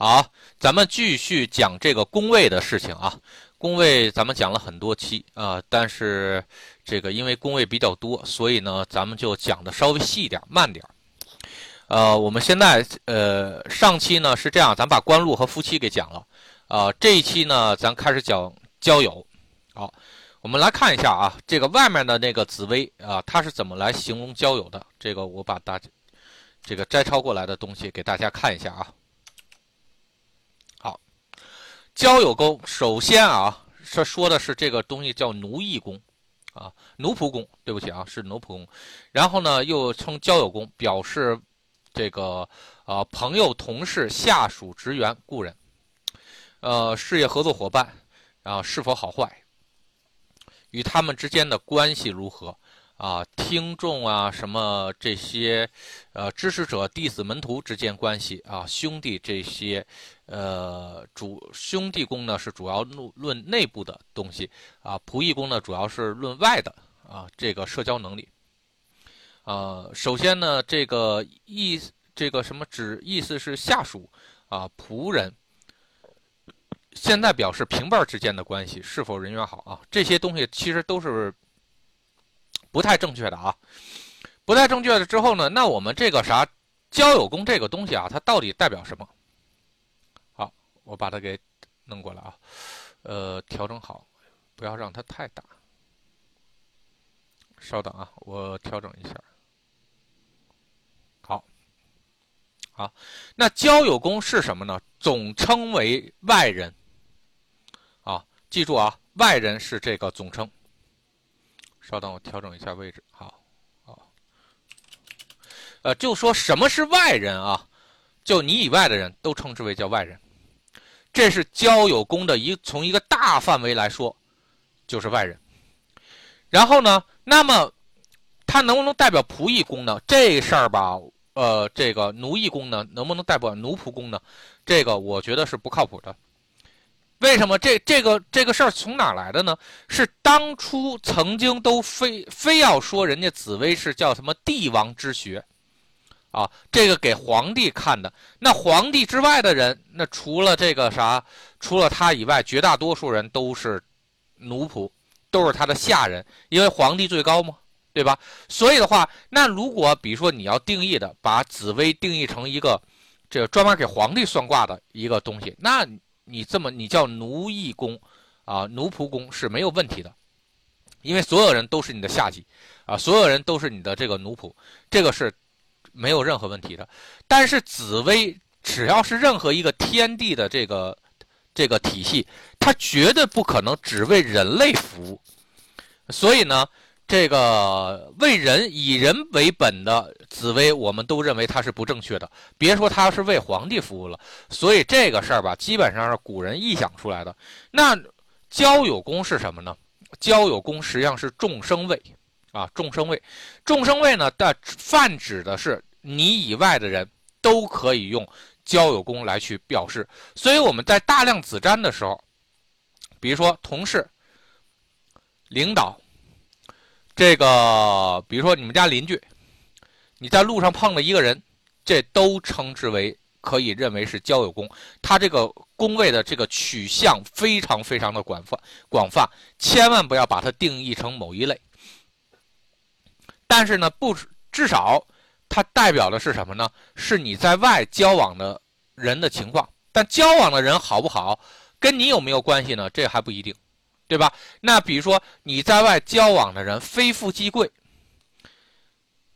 好，咱们继续讲这个宫位的事情啊。宫位咱们讲了很多期啊，但是这个因为宫位比较多，所以呢，咱们就讲的稍微细一点，慢点。呃，我们现在呃上期呢是这样，咱把官禄和夫妻给讲了啊。这一期呢，咱开始讲交友。好，我们来看一下啊，这个外面的那个紫薇啊，它是怎么来形容交友的？这个我把大这个摘抄过来的东西给大家看一下啊。交友宫，首先啊，这说的是这个东西叫奴役宫，啊，奴仆宫，对不起啊，是奴仆宫。然后呢，又称交友宫，表示这个啊朋友、同事、下属、职员、故人，呃，事业合作伙伴，啊，是否好坏，与他们之间的关系如何。啊，听众啊，什么这些，呃，支持者、弟子、门徒之间关系啊，兄弟这些，呃，主兄弟宫呢是主要论论内部的东西啊，仆役宫呢主要是论外的啊，这个社交能力。啊，首先呢，这个意这个什么指意思是下属啊，仆人，现在表示平辈之间的关系是否人缘好啊，这些东西其实都是。不太正确的啊，不太正确的之后呢，那我们这个啥交友宫这个东西啊，它到底代表什么？好，我把它给弄过来啊，呃，调整好，不要让它太大。稍等啊，我调整一下。好，好，那交友宫是什么呢？总称为外人。啊，记住啊，外人是这个总称。稍等，我调整一下位置。好，好，呃，就说什么是外人啊？就你以外的人都称之为叫外人，这是交友宫的一从一个大范围来说，就是外人。然后呢，那么他能不能代表仆役宫呢？这事儿吧，呃，这个奴役宫呢，能不能代表奴仆宫呢？这个我觉得是不靠谱的。为什么这这个这个事儿从哪来的呢？是当初曾经都非非要说人家紫薇是叫什么帝王之学，啊，这个给皇帝看的。那皇帝之外的人，那除了这个啥，除了他以外，绝大多数人都是奴仆，都是他的下人，因为皇帝最高嘛，对吧？所以的话，那如果比如说你要定义的，把紫薇定义成一个这个专门给皇帝算卦的一个东西，那。你这么你叫奴役工，啊，奴仆工是没有问题的，因为所有人都是你的下级，啊，所有人都是你的这个奴仆，这个是没有任何问题的。但是紫薇只要是任何一个天地的这个这个体系，它绝对不可能只为人类服务，所以呢。这个为人以人为本的紫薇，我们都认为它是不正确的。别说它是为皇帝服务了，所以这个事儿吧，基本上是古人臆想出来的。那交友宫是什么呢？交友宫实际上是众生位啊，众生位。众生位呢，的泛指的是你以外的人都可以用交友宫来去表示。所以我们在大量子占的时候，比如说同事、领导。这个，比如说你们家邻居，你在路上碰了一个人，这都称之为可以认为是交友宫。它这个宫位的这个取向非常非常的广泛，广泛，千万不要把它定义成某一类。但是呢，不至少它代表的是什么呢？是你在外交往的人的情况。但交往的人好不好，跟你有没有关系呢？这还不一定。对吧？那比如说你在外交往的人非富即贵，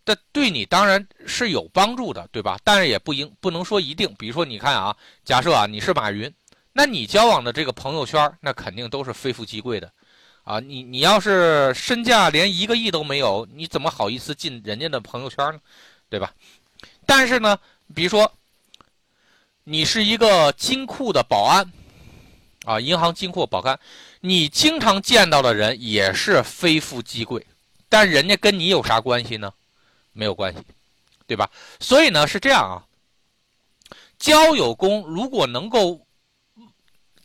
这对你当然是有帮助的，对吧？但是也不应不能说一定。比如说你看啊，假设啊你是马云，那你交往的这个朋友圈，那肯定都是非富即贵的，啊，你你要是身价连一个亿都没有，你怎么好意思进人家的朋友圈呢？对吧？但是呢，比如说你是一个金库的保安。啊，银行金库保安，你经常见到的人也是非富即贵，但人家跟你有啥关系呢？没有关系，对吧？所以呢是这样啊，交友宫如果能够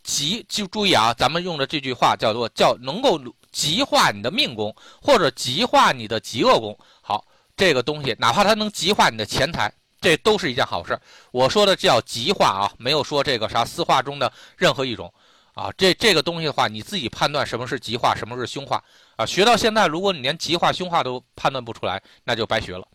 极，就注意啊，咱们用的这句话叫做叫能够极化你的命宫，或者极化你的极恶宫。好，这个东西哪怕它能极化你的钱财，这都是一件好事。我说的叫极化啊，没有说这个啥四化中的任何一种啊。这这个东西的话，你自己判断什么是极化，什么是凶化啊。学到现在，如果你连极化、凶化都判断不出来，那就白学了。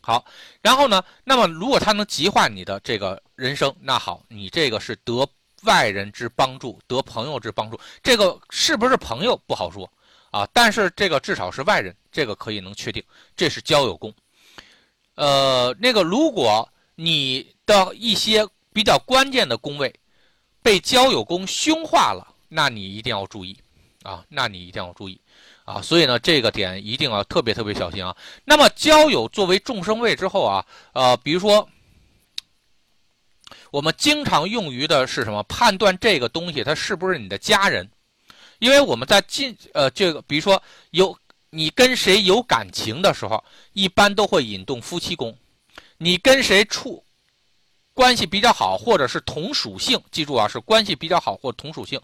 好，然后呢，那么如果他能极化你的这个人生，那好，你这个是得外人之帮助，得朋友之帮助。这个是不是朋友不好说啊？但是这个至少是外人，这个可以能确定，这是交友功。呃，那个，如果你的一些比较关键的宫位被交友宫凶化了，那你一定要注意啊，那你一定要注意啊。所以呢，这个点一定要特别特别小心啊。那么交友作为众生位之后啊，呃，比如说我们经常用于的是什么？判断这个东西它是不是你的家人？因为我们在进呃这个，比如说有。你跟谁有感情的时候，一般都会引动夫妻宫。你跟谁处关系比较好，或者是同属性，记住啊，是关系比较好或同属性。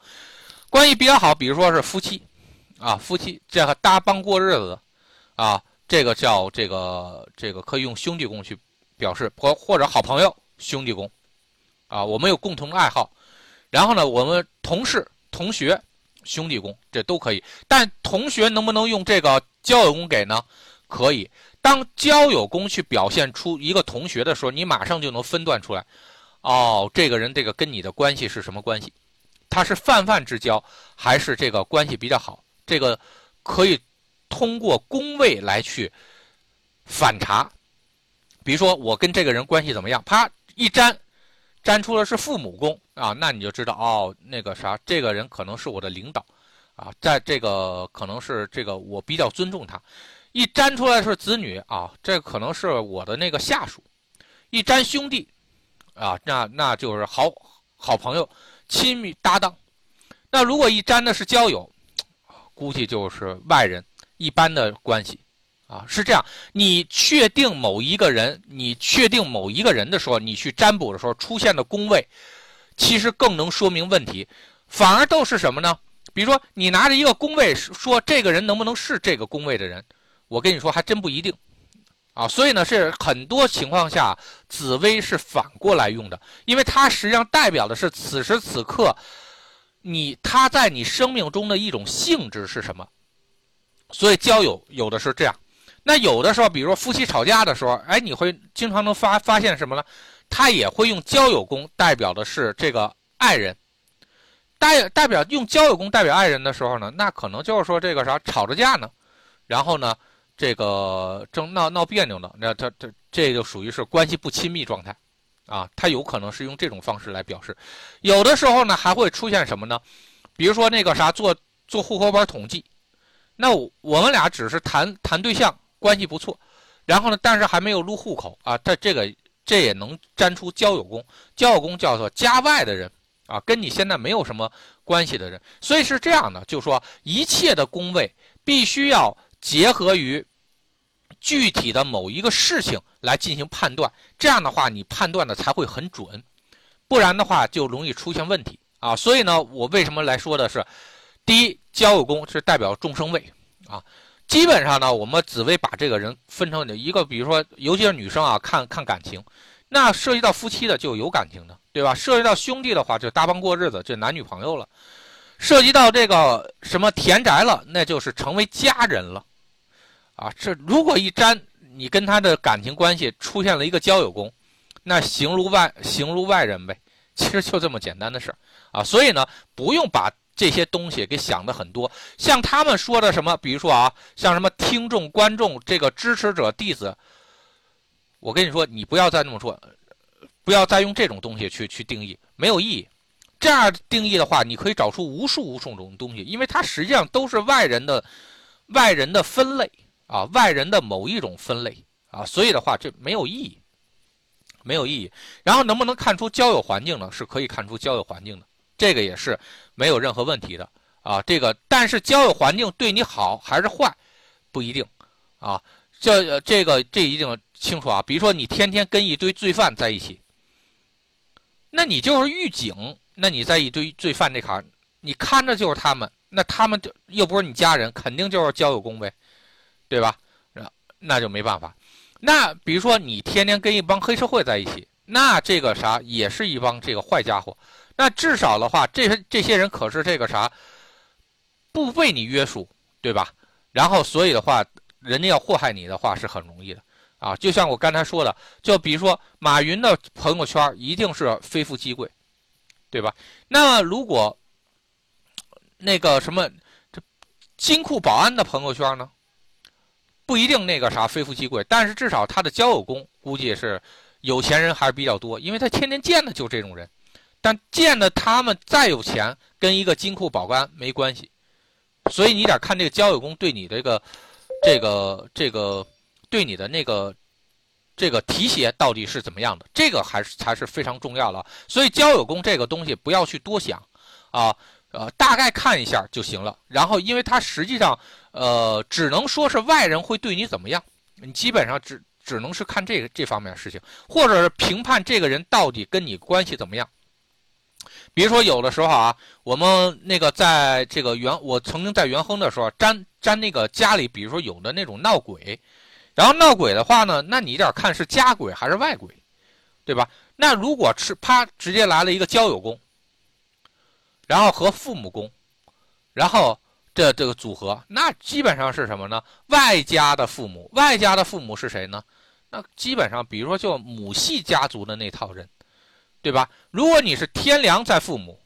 关系比较好，比如说是夫妻，啊，夫妻这个搭帮过日子的，啊，这个叫这个这个可以用兄弟宫去表示，或或者好朋友兄弟宫，啊，我们有共同爱好，然后呢，我们同事同学。兄弟宫这都可以，但同学能不能用这个交友宫给呢？可以。当交友宫去表现出一个同学的时候，你马上就能分段出来。哦，这个人这个跟你的关系是什么关系？他是泛泛之交，还是这个关系比较好？这个可以通过宫位来去反查。比如说，我跟这个人关系怎么样？啪一粘。粘出的是父母宫啊，那你就知道哦，那个啥，这个人可能是我的领导，啊，在这个可能是这个我比较尊重他。一粘出来是子女啊，这可能是我的那个下属。一粘兄弟，啊，那那就是好好朋友、亲密搭档。那如果一粘的是交友，估计就是外人一般的关系。啊，是这样。你确定某一个人，你确定某一个人的时候，你去占卜的时候出现的宫位，其实更能说明问题。反而都是什么呢？比如说，你拿着一个宫位说这个人能不能是这个宫位的人，我跟你说还真不一定。啊，所以呢，是很多情况下紫薇是反过来用的，因为它实际上代表的是此时此刻你他在你生命中的一种性质是什么。所以交友有的是这样。那有的时候，比如说夫妻吵架的时候，哎，你会经常能发发现什么呢？他也会用交友宫代表的是这个爱人，代代表用交友宫代表爱人的时候呢，那可能就是说这个啥吵着架呢，然后呢，这个正闹闹别扭呢，那他他这就属于是关系不亲密状态，啊，他有可能是用这种方式来表示。有的时候呢，还会出现什么呢？比如说那个啥做做户口本统计，那我们俩只是谈谈对象。关系不错，然后呢，但是还没有入户口啊，这这个这也能粘出交友宫，交友宫叫做家外的人啊，跟你现在没有什么关系的人，所以是这样的，就说一切的宫位必须要结合于具体的某一个事情来进行判断，这样的话你判断的才会很准，不然的话就容易出现问题啊。所以呢，我为什么来说的是，第一，交友宫是代表众生位啊。基本上呢，我们紫薇把这个人分成一个，比如说，尤其是女生啊，看看感情，那涉及到夫妻的就有感情的，对吧？涉及到兄弟的话，就搭帮过日子，就男女朋友了；涉及到这个什么田宅了，那就是成为家人了。啊，这如果一沾，你跟他的感情关系出现了一个交友宫，那形如外形如外人呗，其实就这么简单的事啊。所以呢，不用把。这些东西给想的很多，像他们说的什么，比如说啊，像什么听众、观众、这个支持者、弟子，我跟你说，你不要再那么说，不要再用这种东西去去定义，没有意义。这样定义的话，你可以找出无数无数种东西，因为它实际上都是外人的外人的分类啊，外人的某一种分类啊，所以的话，这没有意义，没有意义。然后能不能看出交友环境呢？是可以看出交友环境的。这个也是没有任何问题的啊，这个但是交友环境对你好还是坏，不一定啊。这这个这一定清楚啊。比如说你天天跟一堆罪犯在一起，那你就是狱警，那你在一堆罪犯这坎，你看着就是他们，那他们就又不是你家人，肯定就是交友工呗，对吧？那那就没办法。那比如说你天天跟一帮黑社会在一起，那这个啥也是一帮这个坏家伙。那至少的话，这些这些人可是这个啥，不被你约束，对吧？然后所以的话，人家要祸害你的话是很容易的啊。就像我刚才说的，就比如说马云的朋友圈一定是非富即贵，对吧？那如果那个什么这金库保安的朋友圈呢？不一定那个啥非富即贵，但是至少他的交友功估计是有钱人还是比较多，因为他天天见的就这种人。但见的他们再有钱，跟一个金库保安没关系。所以你得看这个交友功对你这个、这个、这个对你的那个这个提携到底是怎么样的，这个还是才是非常重要的。所以交友功这个东西不要去多想啊。呃，大概看一下就行了。然后，因为它实际上，呃，只能说是外人会对你怎么样，你基本上只只能是看这个这方面事情，或者是评判这个人到底跟你关系怎么样。比如说，有的时候啊，我们那个在这个元，我曾经在元亨的时候沾沾那个家里，比如说有的那种闹鬼，然后闹鬼的话呢，那你得看是家鬼还是外鬼，对吧？那如果是啪直接来了一个交友工。然后和父母宫，然后这这个组合，那基本上是什么呢？外家的父母，外家的父母是谁呢？那基本上，比如说就母系家族的那套人，对吧？如果你是天梁在父母，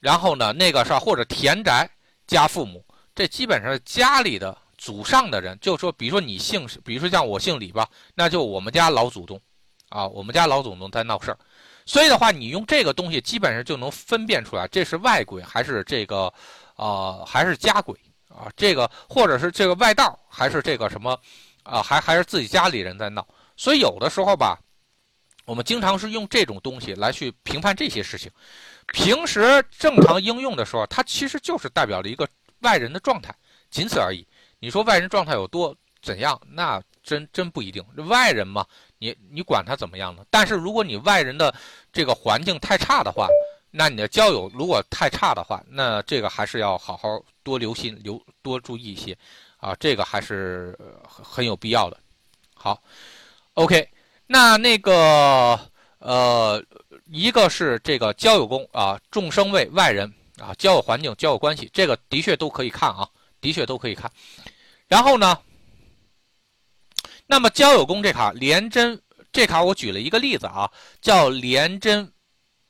然后呢，那个是或者田宅加父母，这基本上是家里的祖上的人。就说，比如说你姓，比如说像我姓李吧，那就我们家老祖宗，啊，我们家老祖宗在闹事儿。所以的话，你用这个东西基本上就能分辨出来，这是外鬼还是这个，呃，还是家鬼啊？这个或者是这个外道，还是这个什么，啊，还还是自己家里人在闹。所以有的时候吧，我们经常是用这种东西来去评判这些事情。平时正常应用的时候，它其实就是代表了一个外人的状态，仅此而已。你说外人状态有多怎样？那真真不一定。外人嘛。你你管他怎么样呢？但是如果你外人的这个环境太差的话，那你的交友如果太差的话，那这个还是要好好多留心、留多注意一些，啊，这个还是很有必要的。好，OK，那那个呃，一个是这个交友宫啊，众生位外人啊，交友环境、交友关系，这个的确都可以看啊，的确都可以看。然后呢？那么交友宫这卡廉贞这卡我举了一个例子啊，叫廉贞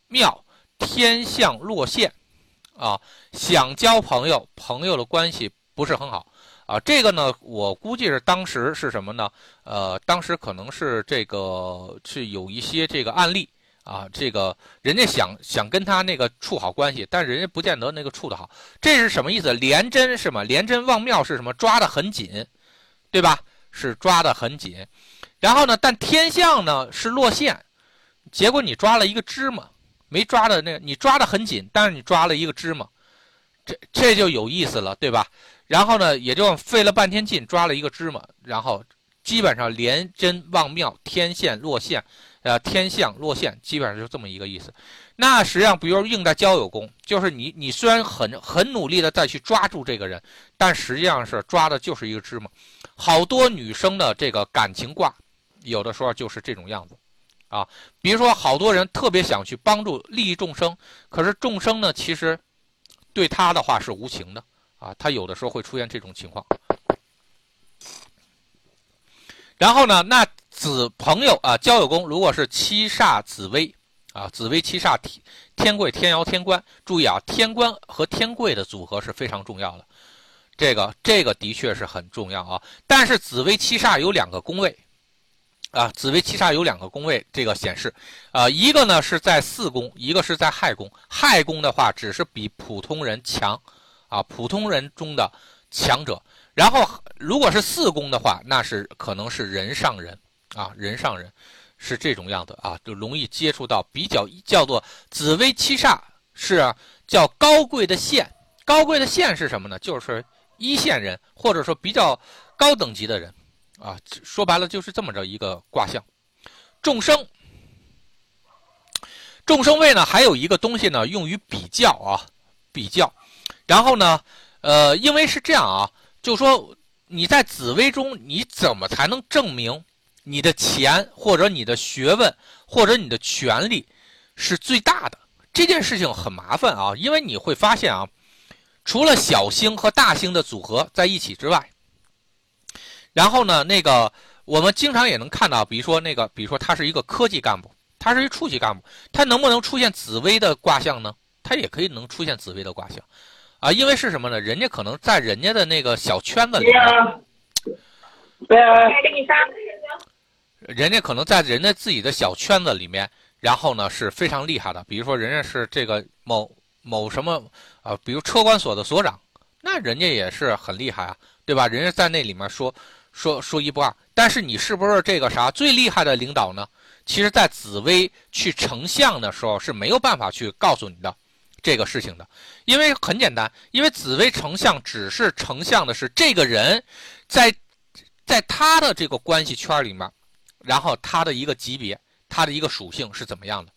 庙天相落陷啊，想交朋友，朋友的关系不是很好啊。这个呢，我估计是当时是什么呢？呃，当时可能是这个是有一些这个案例啊，这个人家想想跟他那个处好关系，但人家不见得那个处的好。这是什么意思？廉贞是吗？廉贞望庙是什么？抓得很紧，对吧？是抓得很紧，然后呢？但天象呢是落线，结果你抓了一个芝麻，没抓的那个，你抓得很紧，但是你抓了一个芝麻，这这就有意思了，对吧？然后呢，也就费了半天劲抓了一个芝麻，然后基本上连针望庙天线落线，呃，天象落线，基本上就这么一个意思。那实际上，比如应在交友宫，就是你你虽然很很努力的再去抓住这个人，但实际上是抓的就是一个芝麻。好多女生的这个感情卦，有的时候就是这种样子，啊，比如说好多人特别想去帮助利益众生，可是众生呢，其实对他的话是无情的，啊，他有的时候会出现这种情况。然后呢，那子朋友啊，交友宫如果是七煞紫薇啊，紫薇七煞天天贵天姚天官，注意啊，天官和天贵的组合是非常重要的。这个这个的确是很重要啊，但是紫薇七煞有两个宫位，啊，紫薇七煞有两个宫位，这个显示，啊，一个呢是在四宫，一个是在亥宫。亥宫的话，只是比普通人强，啊，普通人中的强者。然后如果是四宫的话，那是可能是人上人，啊，人上人是这种样子啊，就容易接触到比较叫做紫薇七煞是叫高贵的线，高贵的线是什么呢？就是。一线人，或者说比较高等级的人，啊，说白了就是这么着一个卦象。众生，众生位呢，还有一个东西呢，用于比较啊，比较。然后呢，呃，因为是这样啊，就说你在紫微中，你怎么才能证明你的钱或者你的学问或者你的权利是最大的？这件事情很麻烦啊，因为你会发现啊，除了小星和大星的组合在一起之外，然后呢，那个我们经常也能看到，比如说那个，比如说他是一个科技干部，他是一处级干部，他能不能出现紫薇的卦象呢？他也可以能出现紫薇的卦象。啊，因为是什么呢？人家可能在人家的那个小圈子里面，对啊，人家可能在人家自己的小圈子里面，然后呢是非常厉害的。比如说，人家是这个某某什么啊，比如车管所的所长，那人家也是很厉害啊，对吧？人家在那里面说说说一不二。但是你是不是这个啥最厉害的领导呢？其实，在紫薇去成像的时候是没有办法去告诉你的。这个事情的，因为很简单，因为紫薇成像只是成像的是这个人，在在他的这个关系圈里面，然后他的一个级别，他的一个属性是怎么样的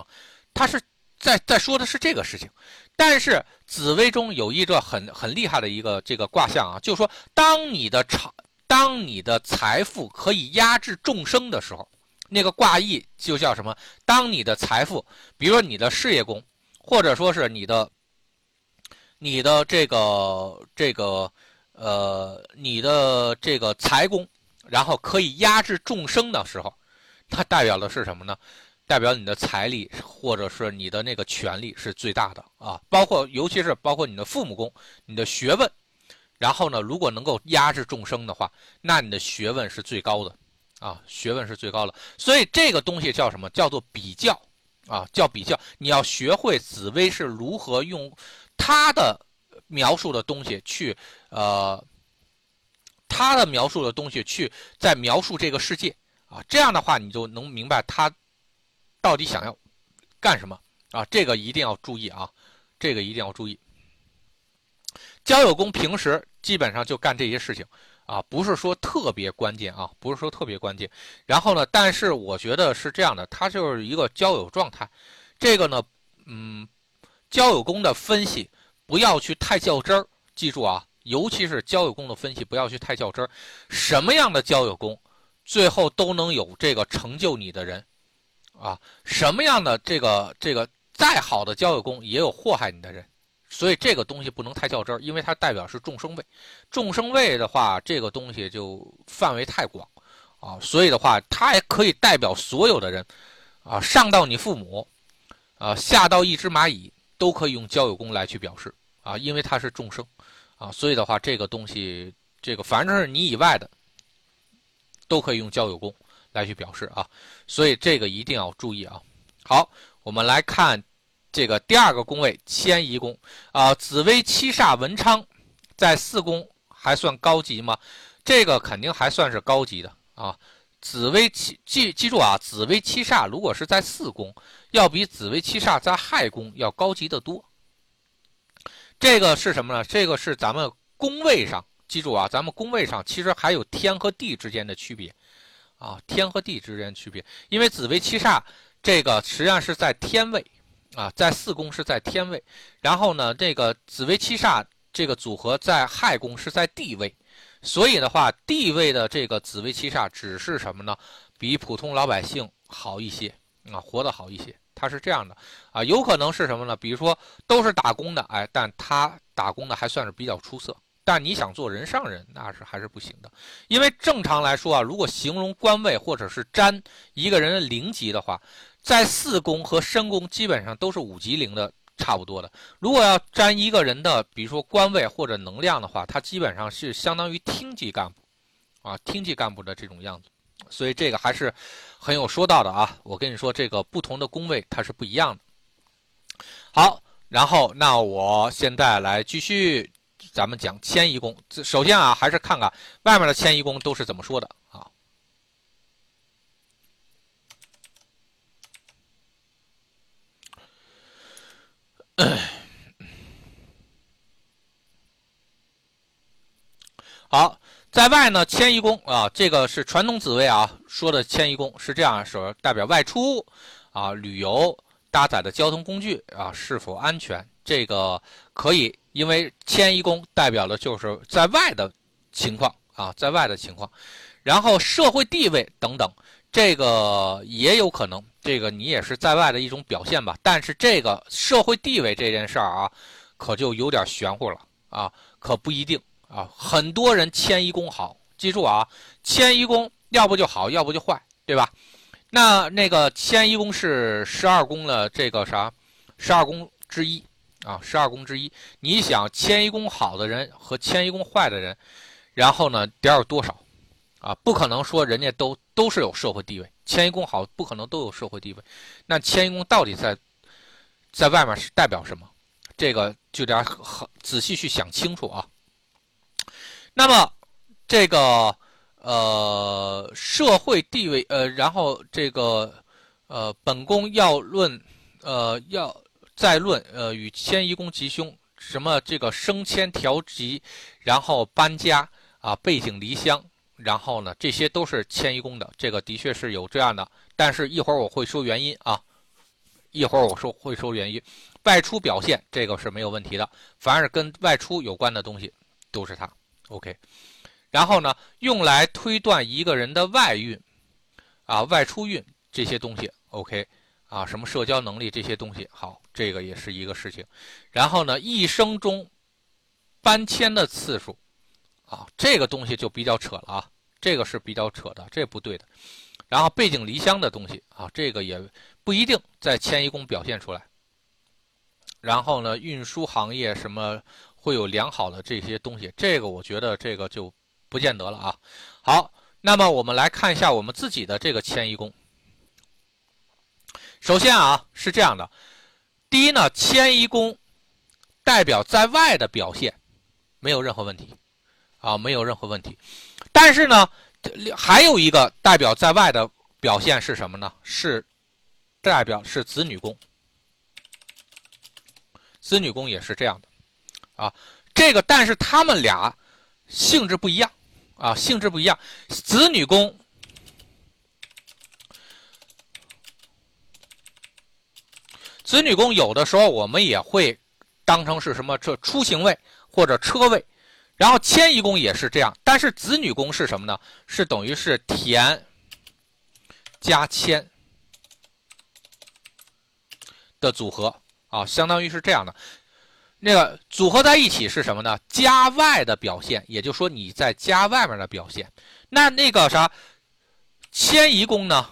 啊？他是在在说的是这个事情，但是紫微中有一个很很厉害的一个这个卦象啊，就是说，当你的财，当你的财富可以压制众生的时候。那个卦意就叫什么？当你的财富，比如说你的事业宫，或者说是你的、你的这个、这个、呃，你的这个财宫，然后可以压制众生的时候，它代表的是什么呢？代表你的财力，或者是你的那个权力是最大的啊！包括尤其是包括你的父母宫、你的学问，然后呢，如果能够压制众生的话，那你的学问是最高的。啊，学问是最高的，所以这个东西叫什么？叫做比较，啊，叫比较。你要学会紫薇是如何用他的描述的东西去，呃，他的描述的东西去在描述这个世界啊。这样的话，你就能明白他到底想要干什么啊。这个一定要注意啊，这个一定要注意。交友宫平时基本上就干这些事情。啊，不是说特别关键啊，不是说特别关键。然后呢，但是我觉得是这样的，它就是一个交友状态。这个呢，嗯，交友宫的分析不要去太较真儿，记住啊，尤其是交友宫的分析不要去太较真儿。什么样的交友宫，最后都能有这个成就你的人，啊，什么样的这个这个再好的交友宫也有祸害你的人。所以这个东西不能太较真儿，因为它代表是众生位，众生位的话，这个东西就范围太广，啊，所以的话，它也可以代表所有的人，啊，上到你父母，啊，下到一只蚂蚁，都可以用交友宫来去表示，啊，因为它是众生，啊，所以的话，这个东西，这个反正是你以外的，都可以用交友宫来去表示啊，所以这个一定要注意啊。好，我们来看。这个第二个宫位迁移宫啊，紫薇七煞文昌在四宫还算高级吗？这个肯定还算是高级的啊。紫薇七记记住啊，紫薇七煞如果是在四宫，要比紫薇七煞在亥宫要高级的多。这个是什么呢？这个是咱们宫位上记住啊，咱们宫位上其实还有天和地之间的区别啊，天和地之间区别，因为紫薇七煞这个实际上是在天位。啊，在四宫是在天位，然后呢，这个紫薇七煞这个组合在亥宫是在地位，所以的话，地位的这个紫薇七煞只是什么呢？比普通老百姓好一些啊，活得好一些。它是这样的啊，有可能是什么呢？比如说都是打工的，哎，但他打工的还算是比较出色。但你想做人上人，那是还是不行的，因为正常来说啊，如果形容官位或者是占一个人的灵级的话。在四宫和申宫基本上都是五级零的，差不多的。如果要占一个人的，比如说官位或者能量的话，它基本上是相当于厅级干部，啊，厅级干部的这种样子。所以这个还是很有说道的啊。我跟你说，这个不同的宫位它是不一样的。好，然后那我现在来继续，咱们讲迁移宫。首先啊，还是看看外面的迁移宫都是怎么说的啊。好，在外呢，迁移宫啊，这个是传统紫薇啊说的迁移宫是这样说，代表外出啊、旅游、搭载的交通工具啊是否安全，这个可以，因为迁移宫代表的就是在外的情况啊，在外的情况，然后社会地位等等，这个也有可能，这个你也是在外的一种表现吧。但是这个社会地位这件事儿啊，可就有点玄乎了啊，可不一定啊。很多人迁移宫好，记住啊，迁移宫要不就好，要不就坏，对吧？那那个迁移宫是十二宫的这个啥，十二宫之一。啊，十二宫之一，你想迁移宫好的人和迁移宫坏的人，然后呢点有多少？啊，不可能说人家都都是有社会地位，迁移宫好不可能都有社会地位。那迁移宫到底在在外面是代表什么？这个就得很仔细去想清楚啊。那么这个呃社会地位呃，然后这个呃本宫要论呃要。再论，呃，与迁移宫吉凶，什么这个升迁调吉，然后搬家啊，背井离乡，然后呢，这些都是迁移宫的，这个的确是有这样的。但是一会儿我会说原因啊，一会儿我说会说原因。外出表现这个是没有问题的，凡是跟外出有关的东西都是它。OK，然后呢，用来推断一个人的外运啊，外出运这些东西 OK。啊，什么社交能力这些东西，好，这个也是一个事情。然后呢，一生中搬迁的次数，啊，这个东西就比较扯了啊，这个是比较扯的，这不对的。然后背井离乡的东西啊，这个也不一定在迁移宫表现出来。然后呢，运输行业什么会有良好的这些东西，这个我觉得这个就不见得了啊。好，那么我们来看一下我们自己的这个迁移宫。首先啊，是这样的，第一呢，迁移宫代表在外的表现，没有任何问题，啊，没有任何问题。但是呢，还有一个代表在外的表现是什么呢？是代表是子女宫，子女宫也是这样的，啊，这个但是他们俩性质不一样，啊，性质不一样，子女宫。子女宫有的时候我们也会当成是什么这出行位或者车位，然后迁移宫也是这样，但是子女宫是什么呢？是等于是田加迁的组合啊，相当于是这样的。那个组合在一起是什么呢？家外的表现，也就是说你在家外面的表现。那那个啥迁移宫呢？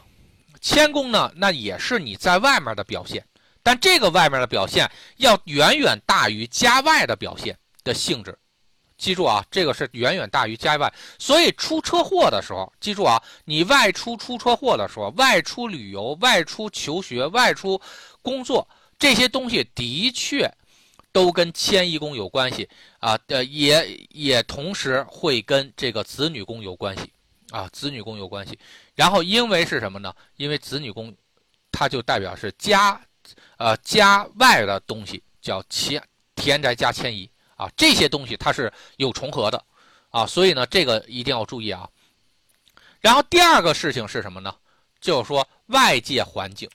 迁宫呢？那也是你在外面的表现。但这个外面的表现要远远大于家外的表现的性质，记住啊，这个是远远大于家外。所以出车祸的时候，记住啊，你外出出车祸的时候，外出旅游、外出求学、外出工作这些东西的确都跟迁移宫有关系啊，呃，也也同时会跟这个子女宫有关系啊，子女宫有关系。然后因为是什么呢？因为子女宫它就代表是家。呃，家外的东西叫迁田宅加迁移啊，这些东西它是有重合的啊，所以呢，这个一定要注意啊。然后第二个事情是什么呢？就是说外界环境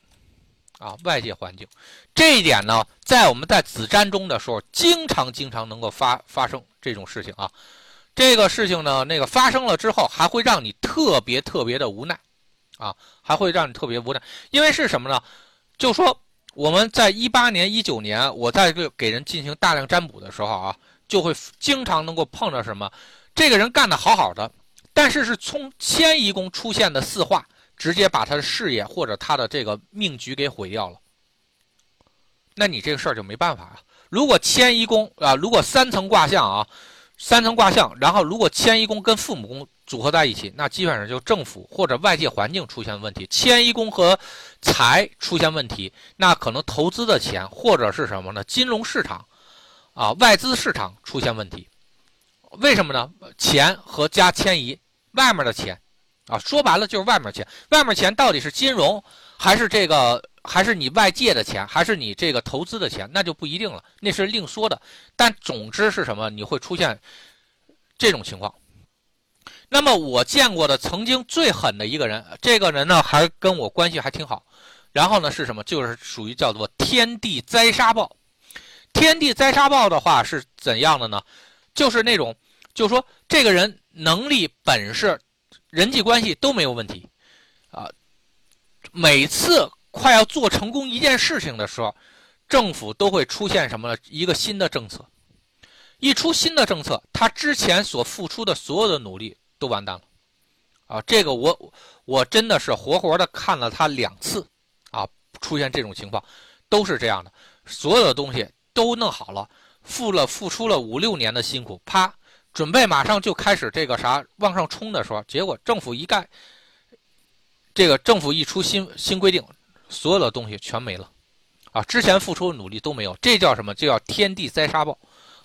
啊，外界环境这一点呢，在我们在子瞻中的时候，经常经常能够发发生这种事情啊。这个事情呢，那个发生了之后，还会让你特别特别的无奈啊，还会让你特别无奈，因为是什么呢？就说。我们在一八年、一九年，我在给给人进行大量占卜的时候啊，就会经常能够碰到什么，这个人干得好好的，但是是从迁移宫出现的四化，直接把他的事业或者他的这个命局给毁掉了。那你这个事儿就没办法啊。如果迁移宫啊，如果三层卦象啊，三层卦象，然后如果迁移宫跟父母宫。组合在一起，那基本上就政府或者外界环境出现问题，迁移宫和财出现问题，那可能投资的钱或者是什么呢？金融市场，啊，外资市场出现问题，为什么呢？钱和加迁移，外面的钱，啊，说白了就是外面钱，外面钱到底是金融还是这个，还是你外界的钱，还是你这个投资的钱，那就不一定了，那是另说的。但总之是什么？你会出现这种情况。那么我见过的曾经最狠的一个人，这个人呢还跟我关系还挺好。然后呢是什么？就是属于叫做天地灾杀报。天地灾杀报的话是怎样的呢？就是那种，就说这个人能力、本事、人际关系都没有问题，啊，每次快要做成功一件事情的时候，政府都会出现什么呢？一个新的政策，一出新的政策，他之前所付出的所有的努力都完蛋了，啊，这个我我真的是活活的看了他两次，啊，出现这种情况，都是这样的，所有的东西都弄好了。付了付出了五六年的辛苦，啪，准备马上就开始这个啥往上冲的时候，结果政府一干，这个政府一出新新规定，所有的东西全没了，啊，之前付出的努力都没有，这叫什么？就叫天地灾沙暴，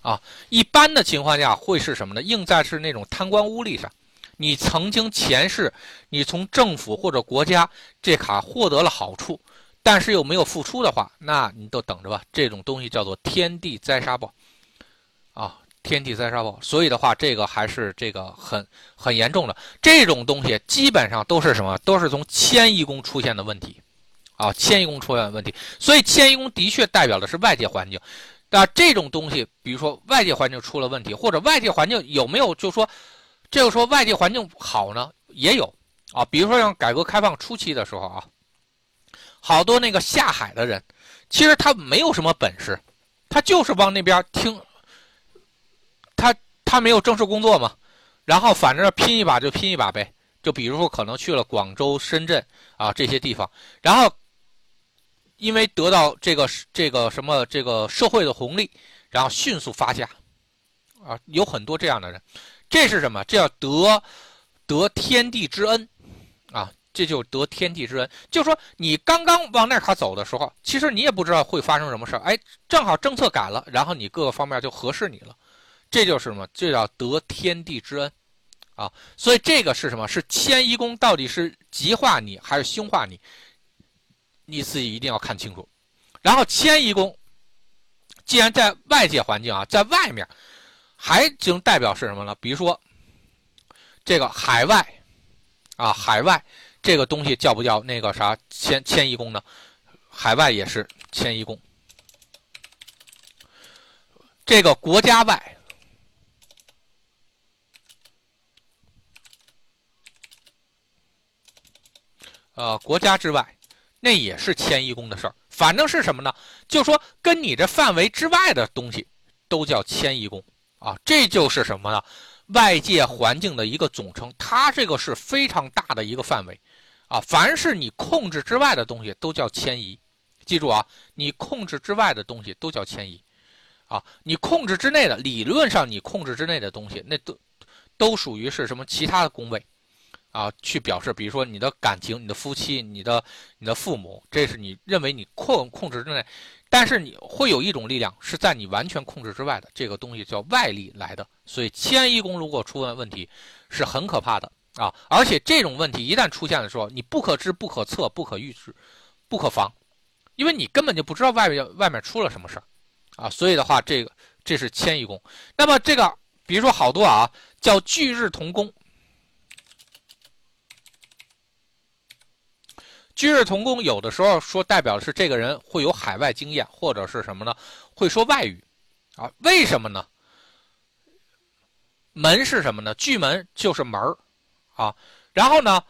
啊，一般的情况下会是什么呢？应在是那种贪官污吏上，你曾经前世你从政府或者国家这卡获得了好处。但是又没有付出的话，那你都等着吧。这种东西叫做天地灾杀报，啊，天地灾杀报。所以的话，这个还是这个很很严重的。这种东西基本上都是什么？都是从迁移宫出现的问题，啊，迁移宫出现问题。所以迁移宫的确代表的是外界环境。那这种东西，比如说外界环境出了问题，或者外界环境有没有？就说这个说外界环境好呢，也有啊。比如说像改革开放初期的时候啊。好多那个下海的人，其实他没有什么本事，他就是往那边听，他他没有正式工作嘛，然后反正拼一把就拼一把呗。就比如说可能去了广州、深圳啊这些地方，然后因为得到这个这个什么这个社会的红利，然后迅速发家，啊，有很多这样的人，这是什么？这叫得得天地之恩，啊。这就得天地之恩，就说你刚刚往那卡走的时候，其实你也不知道会发生什么事儿。哎，正好政策改了，然后你各个方面就合适你了，这就是什么？这叫得天地之恩，啊，所以这个是什么？是迁移宫到底是吉化你还是凶化你？你自己一定要看清楚。然后迁移宫，既然在外界环境啊，在外面，还能代表是什么呢？比如说这个海外，啊，海外。这个东西叫不叫那个啥迁迁移宫呢？海外也是迁移宫。这个国家外，呃，国家之外，那也是迁移宫的事儿。反正是什么呢？就说跟你这范围之外的东西，都叫迁移宫啊。这就是什么呢？外界环境的一个总称。它这个是非常大的一个范围。啊，凡是你控制之外的东西都叫迁移，记住啊，你控制之外的东西都叫迁移，啊，你控制之内的，理论上你控制之内的东西，那都都属于是什么其他的宫位，啊，去表示，比如说你的感情、你的夫妻、你的你的父母，这是你认为你控控制之内，但是你会有一种力量是在你完全控制之外的，这个东西叫外力来的，所以迁移宫如果出问问题，是很可怕的。啊！而且这种问题一旦出现的时候，你不可知、不可测、不可预知、不可防，因为你根本就不知道外面外面出了什么事儿，啊！所以的话，这个这是迁移宫。那么这个，比如说好多啊，叫巨日同宫。居日同工有的时候说代表的是这个人会有海外经验，或者是什么呢？会说外语，啊？为什么呢？门是什么呢？巨门就是门儿。啊，然后呢，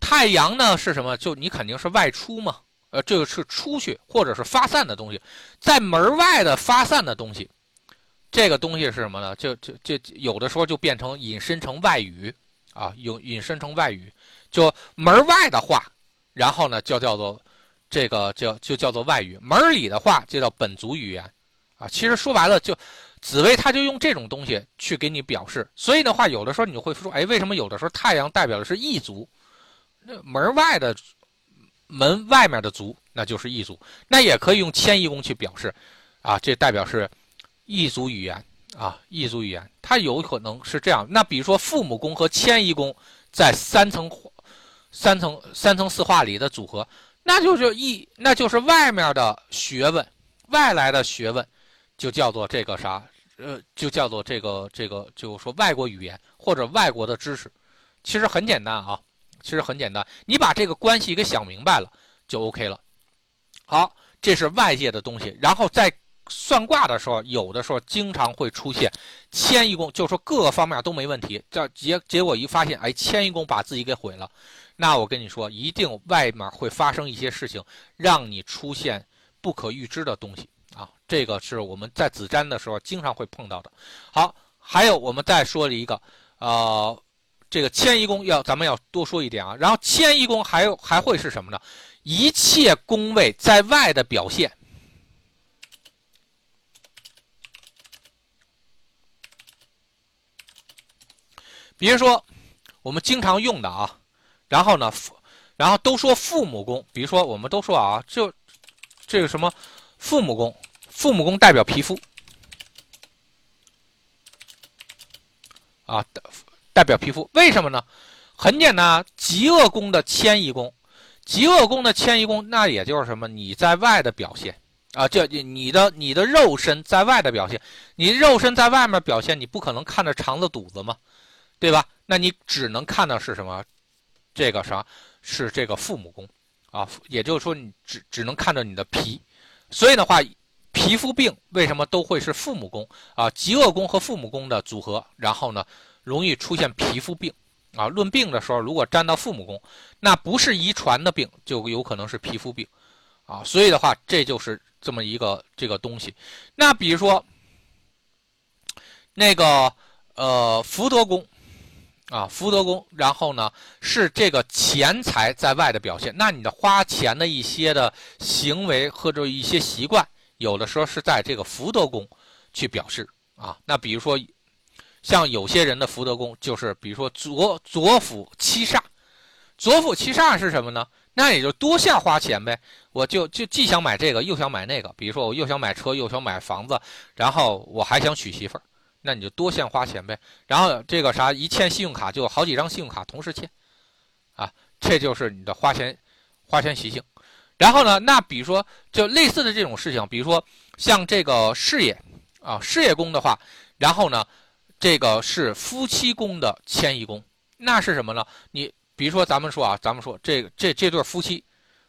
太阳呢是什么？就你肯定是外出嘛，呃，这个是出去或者是发散的东西，在门外的发散的东西，这个东西是什么呢？就就就有的时候就变成引申成外语啊，有引申成外语，就门外的话，然后呢就叫做这个叫就叫做外语，门里的话就叫本族语言啊。其实说白了就。紫薇他就用这种东西去给你表示，所以的话，有的时候你会说，哎，为什么有的时候太阳代表的是异族，那门外的门外面的族，那就是异族，那也可以用迁移宫去表示，啊，这代表是异族语言啊，异族语言，它有可能是这样。那比如说父母宫和迁移宫在三层三层三层四化里的组合，那就是一那就是外面的学问，外来的学问，就叫做这个啥？呃，就叫做这个这个，就说外国语言或者外国的知识，其实很简单啊，其实很简单，你把这个关系给想明白了就 OK 了。好，这是外界的东西，然后再算卦的时候，有的时候经常会出现迁移宫，就是说各个方面都没问题，这结结果一发现，哎，迁移宫把自己给毁了。那我跟你说，一定外面会发生一些事情，让你出现不可预知的东西啊。这个是我们在子占的时候经常会碰到的。好，还有我们再说了一个，呃，这个迁移宫要咱们要多说一点啊。然后迁移宫还有还会是什么呢？一切宫位在外的表现。比如说，我们经常用的啊，然后呢，然后都说父母宫，比如说我们都说啊，就这个什么父母宫，父母宫代表皮肤啊，代表皮肤，为什么呢？很简单啊，极恶宫的迁移宫，极恶宫的迁移宫，那也就是什么？你在外的表现啊，就你的你的肉身在外的表现，你肉身在外面表现，你不可能看着肠子肚子嘛？对吧？那你只能看到是什么？这个啥？是这个父母宫啊，也就是说你只只能看到你的皮。所以的话，皮肤病为什么都会是父母宫啊？极恶宫和父母宫的组合，然后呢，容易出现皮肤病啊。论病的时候，如果沾到父母宫，那不是遗传的病，就有可能是皮肤病啊。所以的话，这就是这么一个这个东西。那比如说那个呃福德宫。啊，福德宫，然后呢是这个钱财在外的表现。那你的花钱的一些的行为或者一些习惯，有的时候是在这个福德宫去表示啊。那比如说，像有些人的福德宫就是，比如说左左辅七煞，左辅七煞是什么呢？那也就多项花钱呗。我就就既想买这个，又想买那个。比如说，我又想买车，又想买房子，然后我还想娶媳妇儿。那你就多线花钱呗，然后这个啥一欠信用卡就好几张信用卡同时欠，啊，这就是你的花钱花钱习性。然后呢，那比如说就类似的这种事情，比如说像这个事业啊，事业宫的话，然后呢，这个是夫妻宫的迁移宫，那是什么呢？你比如说咱们说啊，咱们说这这这对夫妻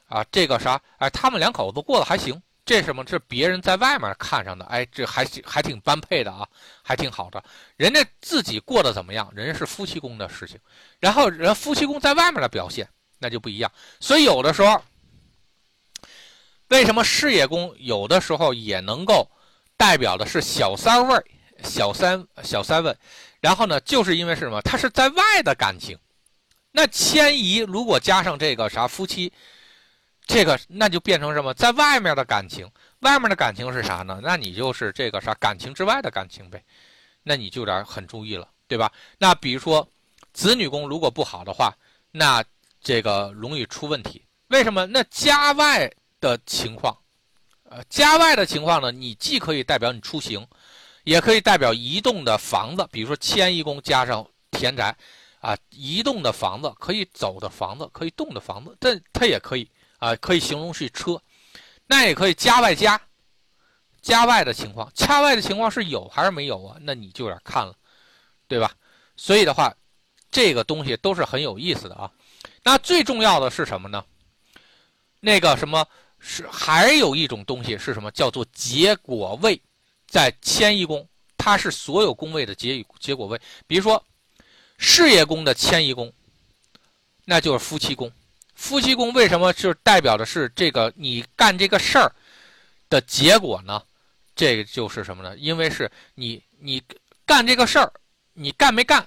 啊，这个啥哎，他们两口子过得还行。这什么？这别人在外面看上的，哎，这还还挺般配的啊，还挺好的。人家自己过得怎么样？人家是夫妻宫的事情，然后人夫妻宫在外面的表现那就不一样。所以有的时候，为什么事业宫有的时候也能够代表的是小三位、小三、小三位？然后呢，就是因为是什么？他是在外的感情。那迁移如果加上这个啥夫妻？这个那就变成什么？在外面的感情，外面的感情是啥呢？那你就是这个啥感情之外的感情呗。那你就得很注意了，对吧？那比如说子女宫如果不好的话，那这个容易出问题。为什么？那家外的情况，呃，家外的情况呢？你既可以代表你出行，也可以代表移动的房子，比如说迁移宫加上田宅，啊，移动的房子可以走的房子，可以动的房子，这它也可以。啊，可以形容是车，那也可以加外加，加外的情况，加外的情况是有还是没有啊？那你就有点看了，对吧？所以的话，这个东西都是很有意思的啊。那最重要的是什么呢？那个什么是还有一种东西是什么？叫做结果位，在迁移宫，它是所有宫位的结结果位。比如说事业宫的迁移宫，那就是夫妻宫。夫妻宫为什么是代表的是这个你干这个事儿的结果呢？这个就是什么呢？因为是你你干这个事儿，你干没干，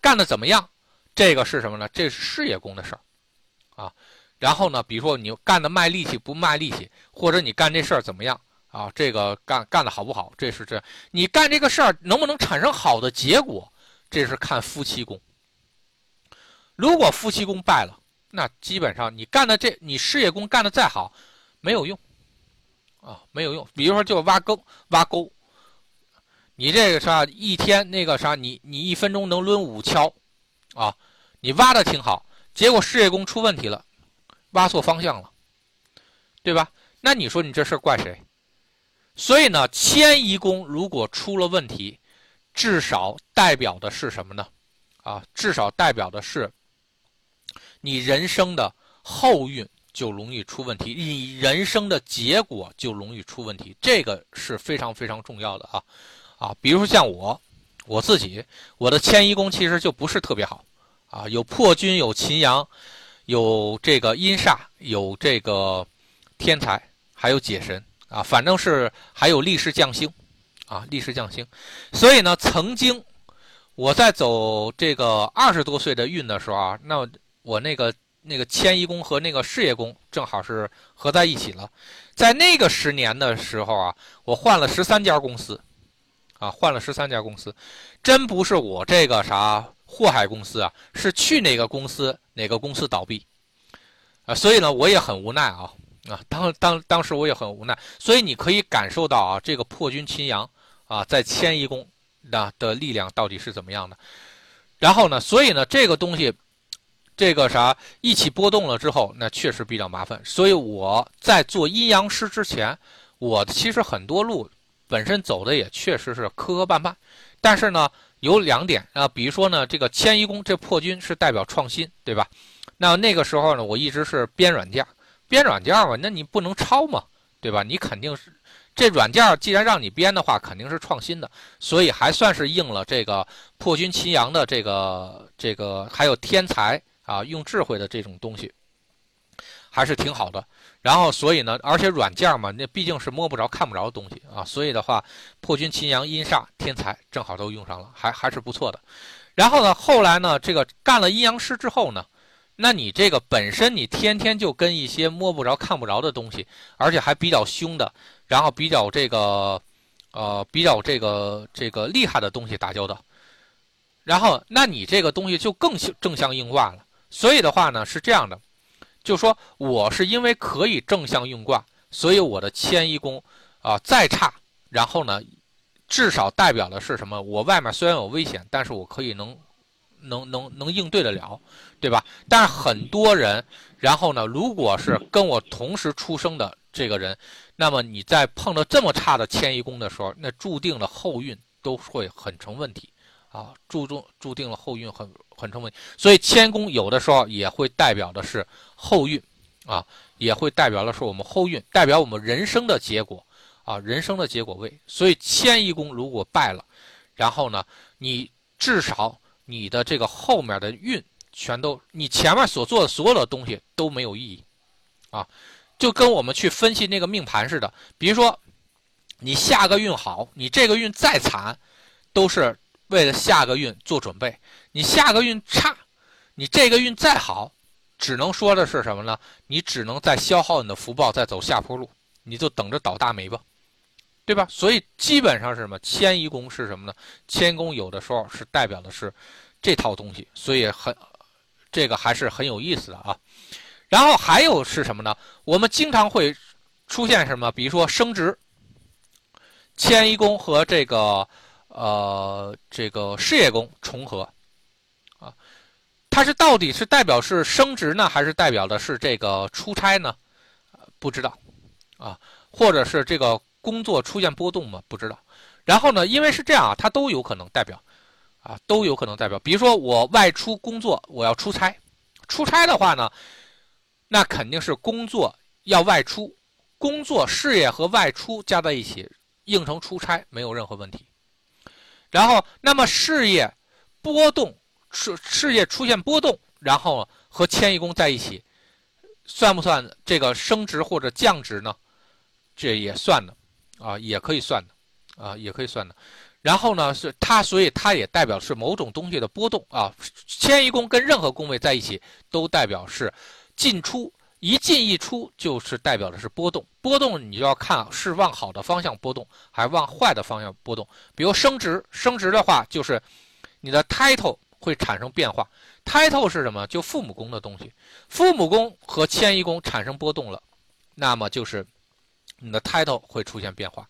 干的怎么样？这个是什么呢？这是事业宫的事儿啊。然后呢，比如说你干的卖力气不卖力气，或者你干这事儿怎么样啊？这个干干的好不好？这是这你干这个事儿能不能产生好的结果？这是看夫妻宫。如果夫妻宫败了。那基本上你干的这，你事业工干的再好，没有用，啊，没有用。比如说就挖沟挖沟，你这个啥一天那个啥，你你一分钟能抡五锹，啊，你挖的挺好，结果事业工出问题了，挖错方向了，对吧？那你说你这事怪谁？所以呢，迁移宫如果出了问题，至少代表的是什么呢？啊，至少代表的是。你人生的后运就容易出问题，你人生的结果就容易出问题，这个是非常非常重要的啊啊！比如说像我我自己，我的迁移宫其实就不是特别好啊，有破军，有秦阳，有这个阴煞，有这个天才，还有解神啊，反正是还有历史将星啊，历史将星，所以呢，曾经我在走这个二十多岁的运的时候啊，那我那个。那个迁移宫和那个事业宫正好是合在一起了，在那个十年的时候啊，我换了十三家公司，啊，换了十三家公司，真不是我这个啥祸害公司啊，是去哪个公司哪个公司倒闭，啊，所以呢，我也很无奈啊，啊，当当当时我也很无奈，所以你可以感受到啊，这个破军秦阳啊，在迁移宫的的力量到底是怎么样的，然后呢，所以呢，这个东西。这个啥一起波动了之后，那确实比较麻烦。所以我在做阴阳师之前，我其实很多路本身走的也确实是磕磕绊绊。但是呢，有两点啊，比如说呢，这个迁移宫这破军是代表创新，对吧？那那个时候呢，我一直是编软件，编软件嘛，那你不能抄嘛，对吧？你肯定是这软件既然让你编的话，肯定是创新的，所以还算是应了这个破军秦阳的这个这个还有天才。啊，用智慧的这种东西还是挺好的。然后，所以呢，而且软件嘛，那毕竟是摸不着、看不着的东西啊。所以的话，破军、秦阳、阴煞、天才正好都用上了，还还是不错的。然后呢，后来呢，这个干了阴阳师之后呢，那你这个本身你天天就跟一些摸不着、看不着的东西，而且还比较凶的，然后比较这个呃比较这个这个厉害的东西打交道，然后那你这个东西就更正向应卦了。所以的话呢，是这样的，就说我是因为可以正向用卦，所以我的迁移宫啊再差，然后呢，至少代表的是什么？我外面虽然有危险，但是我可以能能能能应对得了，对吧？但是很多人，然后呢，如果是跟我同时出生的这个人，那么你在碰到这么差的迁移宫的时候，那注定了后运都会很成问题。啊，注重注定了后运很很成问题，所以迁宫有的时候也会代表的是后运，啊，也会代表的是我们后运，代表我们人生的结果，啊，人生的结果位。所以迁移宫如果败了，然后呢，你至少你的这个后面的运全都，你前面所做的所有的东西都没有意义，啊，就跟我们去分析那个命盘似的，比如说你下个运好，你这个运再惨，都是。为了下个运做准备，你下个运差，你这个运再好，只能说的是什么呢？你只能在消耗你的福报，再走下坡路，你就等着倒大霉吧，对吧？所以基本上是什么？迁移宫是什么呢？迁移宫有的时候是代表的是这套东西，所以很这个还是很有意思的啊。然后还有是什么呢？我们经常会出现什么？比如说升职，迁移宫和这个。呃，这个事业宫重合，它是到底是代表是升职呢，还是代表的是这个出差呢？不知道，啊，或者是这个工作出现波动吗？不知道。然后呢，因为是这样啊，它都有可能代表，啊，都有可能代表。比如说我外出工作，我要出差，出差的话呢，那肯定是工作要外出，工作事业和外出加在一起，应成出差没有任何问题。然后，那么事业波动，事事业出现波动，然后和迁移宫在一起，算不算这个升职或者降职呢？这也算的，啊，也可以算的，啊，也可以算的。然后呢，是它，所以它也代表是某种东西的波动啊。迁移宫跟任何宫位在一起，都代表是进出。一进一出就是代表的是波动，波动你就要看是往好的方向波动，还往坏的方向波动。比如升职，升职的话就是你的 title 会产生变化。title 是什么？就父母宫的东西。父母宫和迁移宫产生波动了，那么就是你的 title 会出现变化。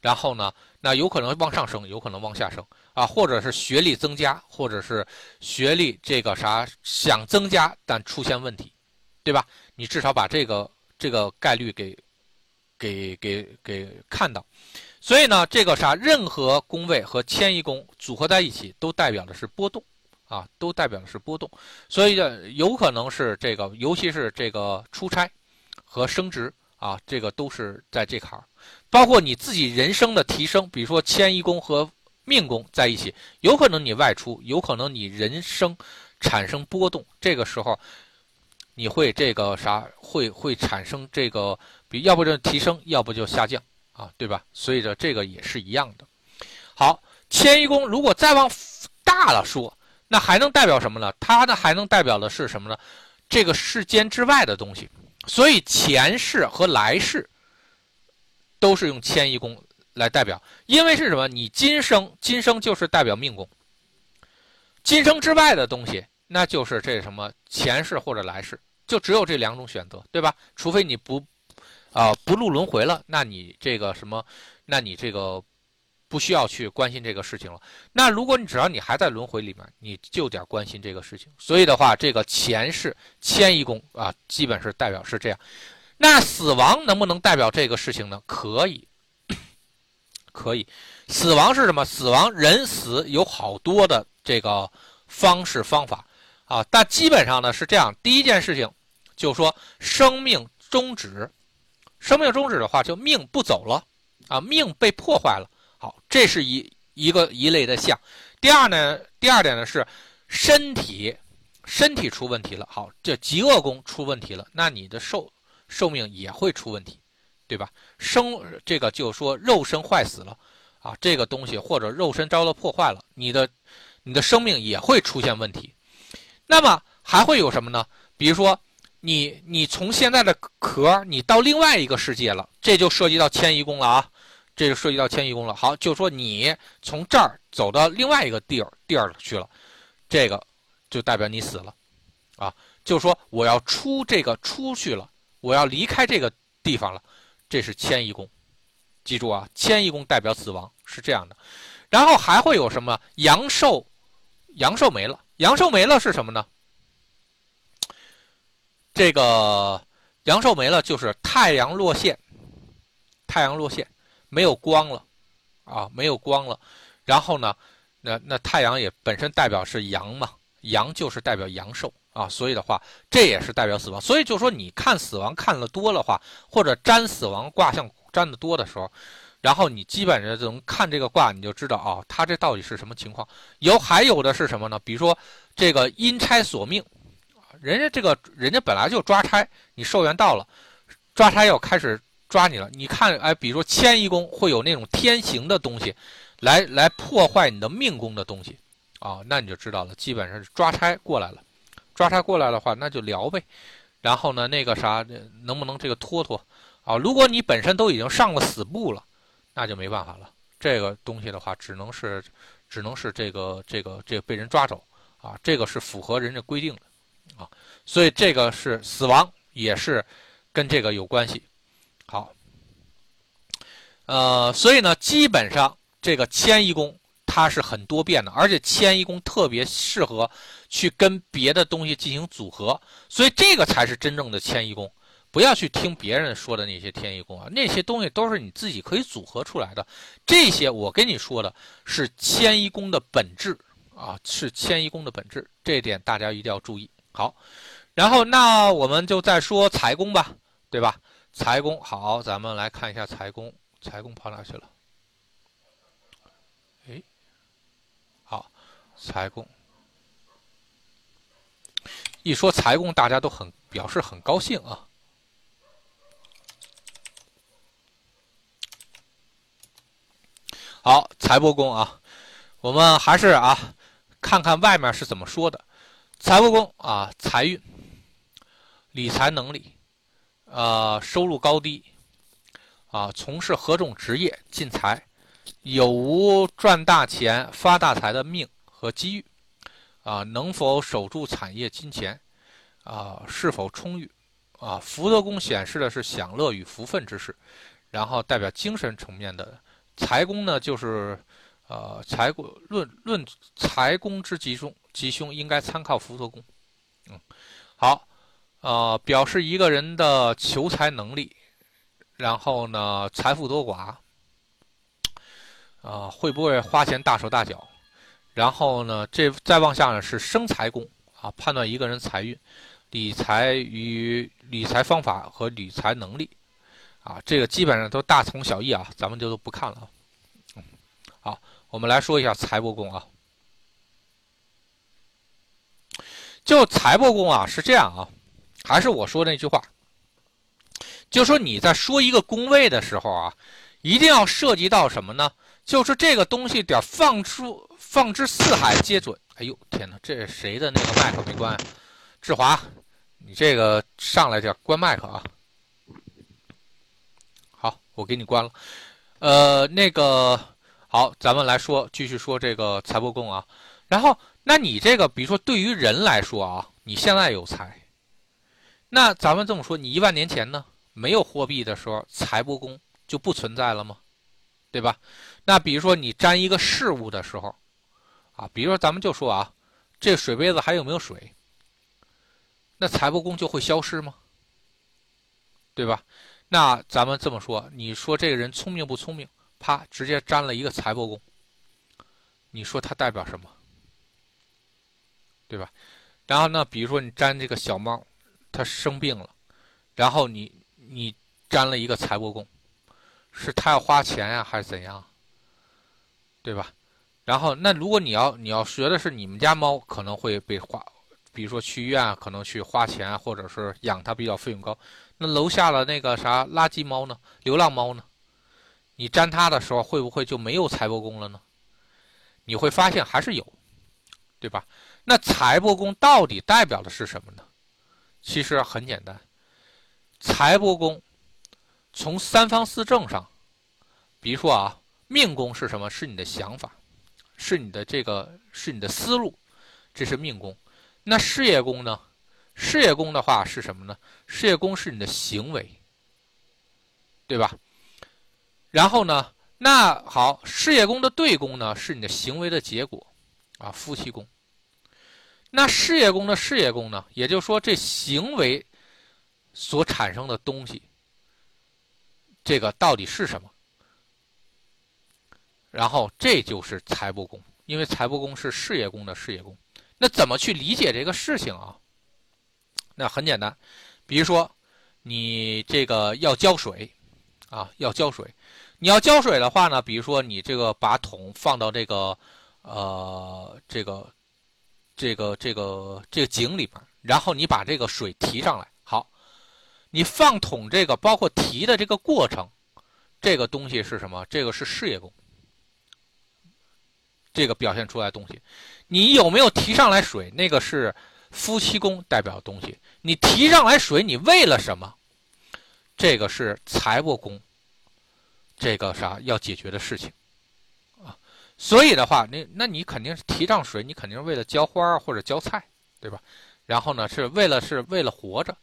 然后呢，那有可能往上升，有可能往下升啊，或者是学历增加，或者是学历这个啥想增加但出现问题，对吧？你至少把这个这个概率给给给给看到，所以呢，这个啥，任何宫位和迁移宫组合在一起，都代表的是波动啊，都代表的是波动，所以呢，有可能是这个，尤其是这个出差和升职啊，这个都是在这坎儿。包括你自己人生的提升，比如说迁移宫和命宫在一起，有可能你外出，有可能你人生产生波动，这个时候你会这个啥，会会产生这个，比要不就提升，要不就下降啊，对吧？所以说这个也是一样的。好，迁移宫如果再往大了说，那还能代表什么呢？它呢还能代表的是什么呢？这个世间之外的东西。所以前世和来世。都是用迁移宫来代表，因为是什么？你今生今生就是代表命宫，今生之外的东西，那就是这什么前世或者来世，就只有这两种选择，对吧？除非你不啊不入轮回了，那你这个什么，那你这个不需要去关心这个事情了。那如果你只要你还在轮回里面，你就得关心这个事情。所以的话，这个前世迁移宫啊，基本是代表是这样。那死亡能不能代表这个事情呢？可以，可以。死亡是什么？死亡人死有好多的这个方式方法啊，但基本上呢是这样。第一件事情就说生命终止，生命终止的话就命不走了啊，命被破坏了。好，这是一一个一类的象。第二呢，第二点呢是身体身体出问题了。好，这极恶宫出问题了，那你的寿。寿命也会出问题，对吧？生这个就说肉身坏死了啊，这个东西或者肉身遭到破坏了，你的你的生命也会出现问题。那么还会有什么呢？比如说你你从现在的壳你到另外一个世界了，这就涉及到迁移宫了啊，这就涉及到迁移宫了。好，就说你从这儿走到另外一个地儿地儿去了，这个就代表你死了啊，就说我要出这个出去了。我要离开这个地方了，这是迁移宫，记住啊，迁移宫代表死亡是这样的。然后还会有什么阳寿？阳寿没了，阳寿没了是什么呢？这个阳寿没了就是太阳落线，太阳落线没有光了啊，没有光了。然后呢，那那太阳也本身代表是阳嘛，阳就是代表阳寿。啊，所以的话，这也是代表死亡。所以就说，你看死亡看了多的话，或者占死亡卦象占的多的时候，然后你基本上就能看这个卦，你就知道啊，它这到底是什么情况。有还有的是什么呢？比如说这个阴差索命，人家这个人家本来就抓差，你寿元到了，抓差要开始抓你了。你看，哎，比如说迁移宫会有那种天行的东西，来来破坏你的命宫的东西，啊，那你就知道了，基本上是抓差过来了。抓差过来的话，那就聊呗。然后呢，那个啥，能不能这个拖拖啊？如果你本身都已经上了死步了，那就没办法了。这个东西的话，只能是，只能是这个这个这个被人抓走啊。这个是符合人家规定的啊。所以这个是死亡，也是跟这个有关系。呃，所以呢，基本上这个迁移宫。它是很多变的，而且迁移宫特别适合去跟别的东西进行组合，所以这个才是真正的迁移宫。不要去听别人说的那些迁移宫啊，那些东西都是你自己可以组合出来的。这些我跟你说的是迁移宫的本质啊，是迁移宫的本质，这一点大家一定要注意。好，然后那我们就再说财宫吧，对吧？财宫好，咱们来看一下财宫，财宫跑哪去了？哎，好财宫，一说财宫，大家都很表示很高兴啊。好，财帛宫啊，我们还是啊，看看外面是怎么说的。财帛宫啊，财运、理财能力，呃，收入高低，啊，从事何种职业进财，有无赚大钱发大财的命。和机遇，啊，能否守住产业金钱，啊，是否充裕，啊，福德宫显示的是享乐与福分之事，然后代表精神层面的财宫呢，就是，呃，财宫论论财宫之吉凶吉凶，应该参考福德宫，嗯，好，呃，表示一个人的求财能力，然后呢，财富多寡，啊，会不会花钱大手大脚？然后呢，这再往下呢是生财宫啊，判断一个人财运，理财与理财方法和理财能力，啊，这个基本上都大同小异啊，咱们就都不看了。好，我们来说一下财帛宫啊。就财帛宫啊，是这样啊，还是我说那句话，就说你在说一个宫位的时候啊，一定要涉及到什么呢？就是这个东西点放出放之四海皆准。哎呦天哪，这谁的那个麦克没关？志华，你这个上来点关麦克啊。好，我给你关了。呃，那个好，咱们来说，继续说这个财帛宫啊，然后。那你这个，比如说对于人来说啊，你现在有财，那咱们这么说，你一万年前呢，没有货币的时候，财帛宫就不存在了吗？对吧？那比如说你沾一个事物的时候，啊，比如说咱们就说啊，这水杯子还有没有水？那财帛宫就会消失吗？对吧？那咱们这么说，你说这个人聪明不聪明？啪，直接沾了一个财帛宫，你说它代表什么？对吧？然后呢，比如说你粘这个小猫，它生病了，然后你你粘了一个财帛宫，是它要花钱呀，还是怎样？对吧？然后那如果你要你要学的是你们家猫可能会被花，比如说去医院可能去花钱，或者是养它比较费用高。那楼下的那个啥垃圾猫呢？流浪猫呢？你粘它的时候会不会就没有财帛宫了呢？你会发现还是有，对吧？那财帛宫到底代表的是什么呢？其实很简单，财帛宫从三方四正上，比如说啊，命宫是什么？是你的想法，是你的这个，是你的思路，这是命宫。那事业宫呢？事业宫的话是什么呢？事业宫是你的行为，对吧？然后呢，那好，事业宫的对宫呢，是你的行为的结果，啊，夫妻宫。那事业宫的事业宫呢？也就是说，这行为所产生的东西，这个到底是什么？然后这就是财帛宫，因为财帛宫是事业宫的事业宫。那怎么去理解这个事情啊？那很简单，比如说你这个要浇水啊，要浇水，你要浇水的话呢，比如说你这个把桶放到这个呃这个。这个这个这个井里边，然后你把这个水提上来。你放桶这个包括提的这个过程，这个东西是什么？这个是事业宫，这个表现出来的东西。你有没有提上来水？那个是夫妻宫代表的东西。你提上来水，你为了什么？这个是财帛宫，这个啥要解决的事情啊。所以的话，那那你肯定是提上水，你肯定是为了浇花或者浇菜，对吧？然后呢，是为了是为了活着，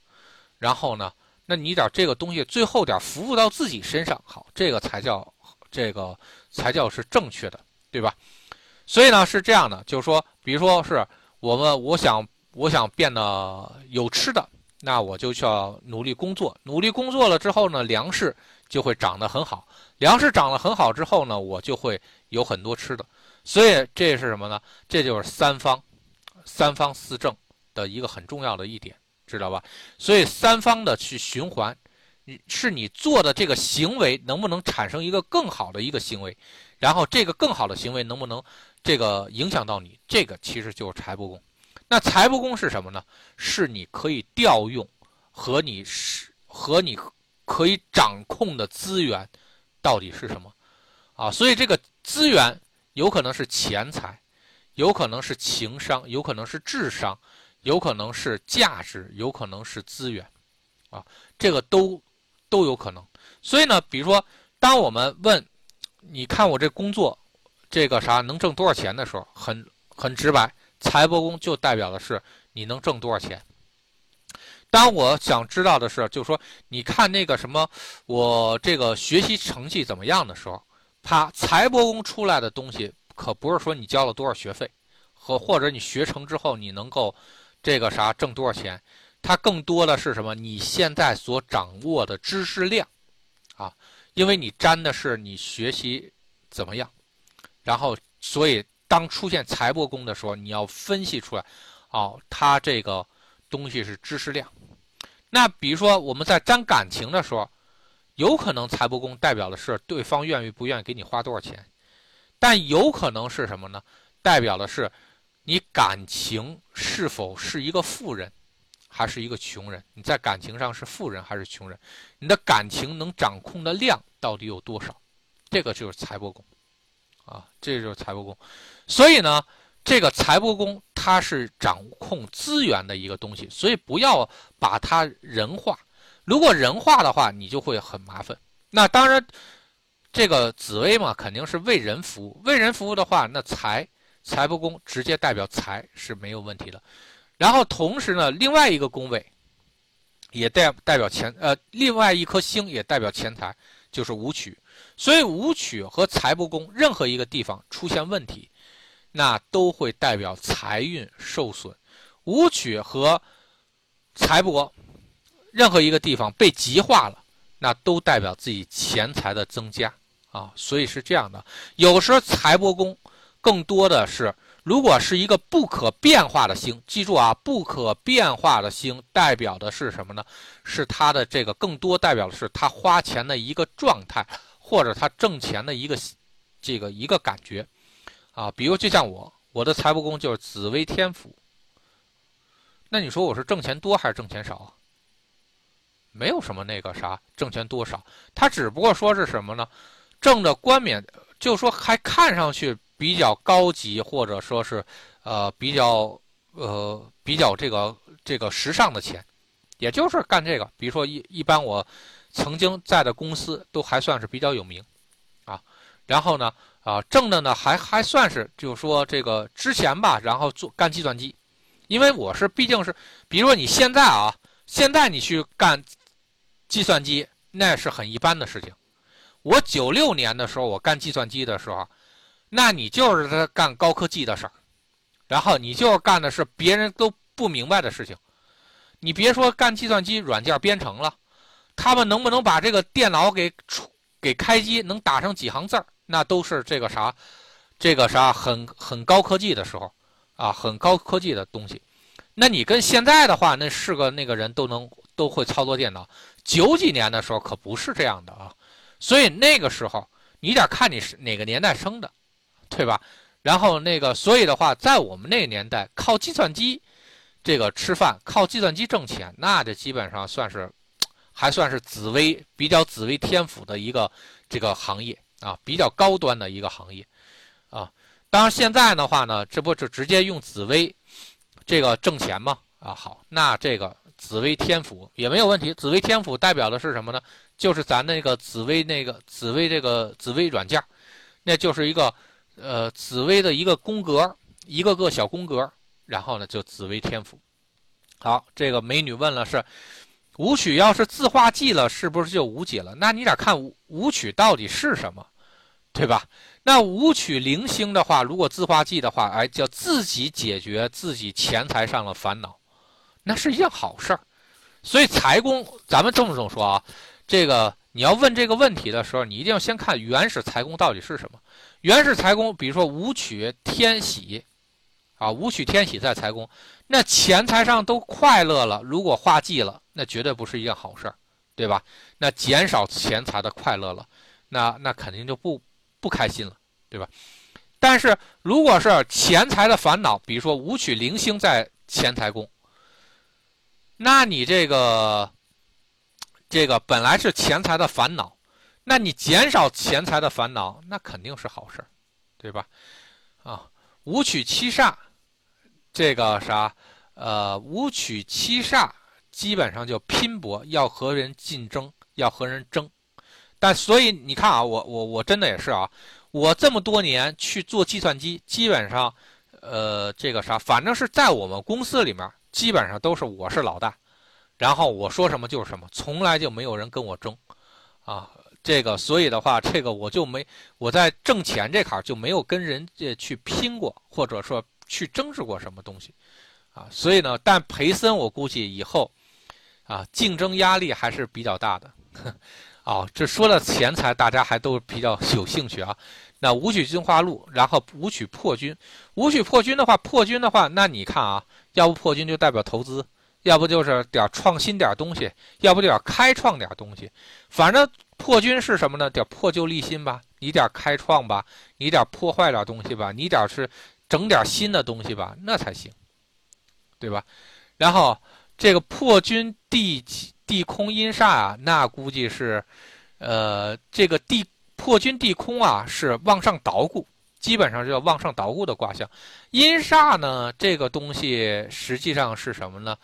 然后呢，那你点这个东西最后点服务到自己身上，好，这个才叫这个才叫是正确的，对吧？所以呢是这样的，就是说，比如说是我们我想我想变得有吃的，那我就需要努力工作，努力工作了之后呢，粮食就会长得很好，粮食长得很好之后呢，我就会。有很多吃的，所以这是什么呢？这就是三方，三方四正的一个很重要的一点，知道吧？所以三方的去循环，你是你做的这个行为能不能产生一个更好的一个行为，然后这个更好的行为能不能这个影响到你？这个其实就是财帛宫。那财帛宫是什么呢？是你可以调用和你是和你可以掌控的资源到底是什么？啊，所以这个。资源有可能是钱财，有可能是情商，有可能是智商，有可能是价值，有可能是资源，啊，这个都都有可能。所以呢，比如说，当我们问，你看我这工作，这个啥能挣多少钱的时候，很很直白，财帛宫就代表的是你能挣多少钱。当我想知道的是，就是说，你看那个什么，我这个学习成绩怎么样的时候。他财帛宫出来的东西，可不是说你交了多少学费，和或者你学成之后你能够这个啥挣多少钱，它更多的是什么？你现在所掌握的知识量，啊，因为你沾的是你学习怎么样，然后所以当出现财帛宫的时候，你要分析出来，哦，他这个东西是知识量。那比如说我们在沾感情的时候，有可能财帛宫代表的是对方愿意不愿意给你花多少钱，但有可能是什么呢？代表的是你感情是否是一个富人，还是一个穷人？你在感情上是富人还是穷人？你的感情能掌控的量到底有多少？这个就是财帛宫，啊，这就是财帛宫。所以呢，这个财帛宫它是掌控资源的一个东西，所以不要把它人化。如果人化的话，你就会很麻烦。那当然，这个紫薇嘛，肯定是为人服务。为人服务的话，那财财帛宫直接代表财是没有问题的。然后同时呢，另外一个宫位也代代表钱，呃，另外一颗星也代表钱财，就是武曲。所以武曲和财帛宫任何一个地方出现问题，那都会代表财运受损。武曲和财帛。任何一个地方被极化了，那都代表自己钱财的增加啊，所以是这样的。有时候财帛宫更多的是，如果是一个不可变化的星，记住啊，不可变化的星代表的是什么呢？是他的这个更多代表的是他花钱的一个状态，或者他挣钱的一个这个一个感觉啊。比如就像我，我的财帛宫就是紫微天府，那你说我是挣钱多还是挣钱少？没有什么那个啥挣钱多少，他只不过说是什么呢？挣的冠冕，就说还看上去比较高级，或者说是，呃，比较呃比较这个这个时尚的钱，也就是干这个。比如说一一般我曾经在的公司都还算是比较有名，啊，然后呢啊挣的呢还还算是就是说这个之前吧，然后做干计算机，因为我是毕竟是，比如说你现在啊，现在你去干。计算机那是很一般的事情。我九六年的时候，我干计算机的时候，那你就是在干高科技的事儿，然后你就干的是别人都不明白的事情。你别说干计算机软件编程了，他们能不能把这个电脑给出给开机，能打上几行字儿，那都是这个啥，这个啥很很高科技的时候啊，很高科技的东西。那你跟现在的话，那是个那个人都能都会操作电脑。九几年的时候可不是这样的啊，所以那个时候你得看你是哪个年代生的，对吧？然后那个，所以的话，在我们那个年代，靠计算机这个吃饭，靠计算机挣钱，那这基本上算是还算是紫薇比较紫薇天府的一个这个行业啊，比较高端的一个行业啊。当然现在的话呢，这不就直接用紫薇这个挣钱吗？啊，好，那这个。紫微天府也没有问题。紫微天府代表的是什么呢？就是咱那个紫微那个紫微这个紫微软件，那就是一个呃紫薇的一个宫格，一个个小宫格，然后呢就紫薇天府。好，这个美女问了是武曲要是自化忌了，是不是就无解了？那你得看武武曲到底是什么，对吧？那武曲零星的话，如果自化忌的话，哎，叫自己解决自己钱财上的烦恼。那是一件好事儿，所以财宫，咱们这么这么说啊，这个你要问这个问题的时候，你一定要先看原始财宫到底是什么。原始财宫，比如说武曲天喜，啊，武曲天喜在财宫，那钱财上都快乐了，如果化忌了，那绝对不是一件好事儿，对吧？那减少钱财的快乐了，那那肯定就不不开心了，对吧？但是如果是钱财的烦恼，比如说武曲零星在钱财宫。那你这个，这个本来是钱财的烦恼，那你减少钱财的烦恼，那肯定是好事对吧？啊，五取七煞，这个啥，呃，五取七煞基本上就拼搏，要和人竞争，要和人争。但所以你看啊，我我我真的也是啊，我这么多年去做计算机，基本上，呃，这个啥，反正是在我们公司里面。基本上都是我是老大，然后我说什么就是什么，从来就没有人跟我争，啊，这个所以的话，这个我就没我在挣钱这坎儿就没有跟人家去拼过，或者说去争执过什么东西，啊，所以呢，但培森我估计以后，啊，竞争压力还是比较大的，哦，这说了钱财，大家还都比较有兴趣啊。那武曲进化路，然后武曲破军，武曲破军的话，破军的话，那你看啊。要不破军就代表投资，要不就是点创新点东西，要不就点开创点东西。反正破军是什么呢？点破旧立新吧，你点开创吧，你点破坏点东西吧，你点是整点新的东西吧，那才行，对吧？然后这个破军地地空阴煞啊，那估计是，呃，这个地破军地空啊是往上捣鼓。基本上是要往上捣鼓的卦象，阴煞呢，这个东西实际上是什么呢？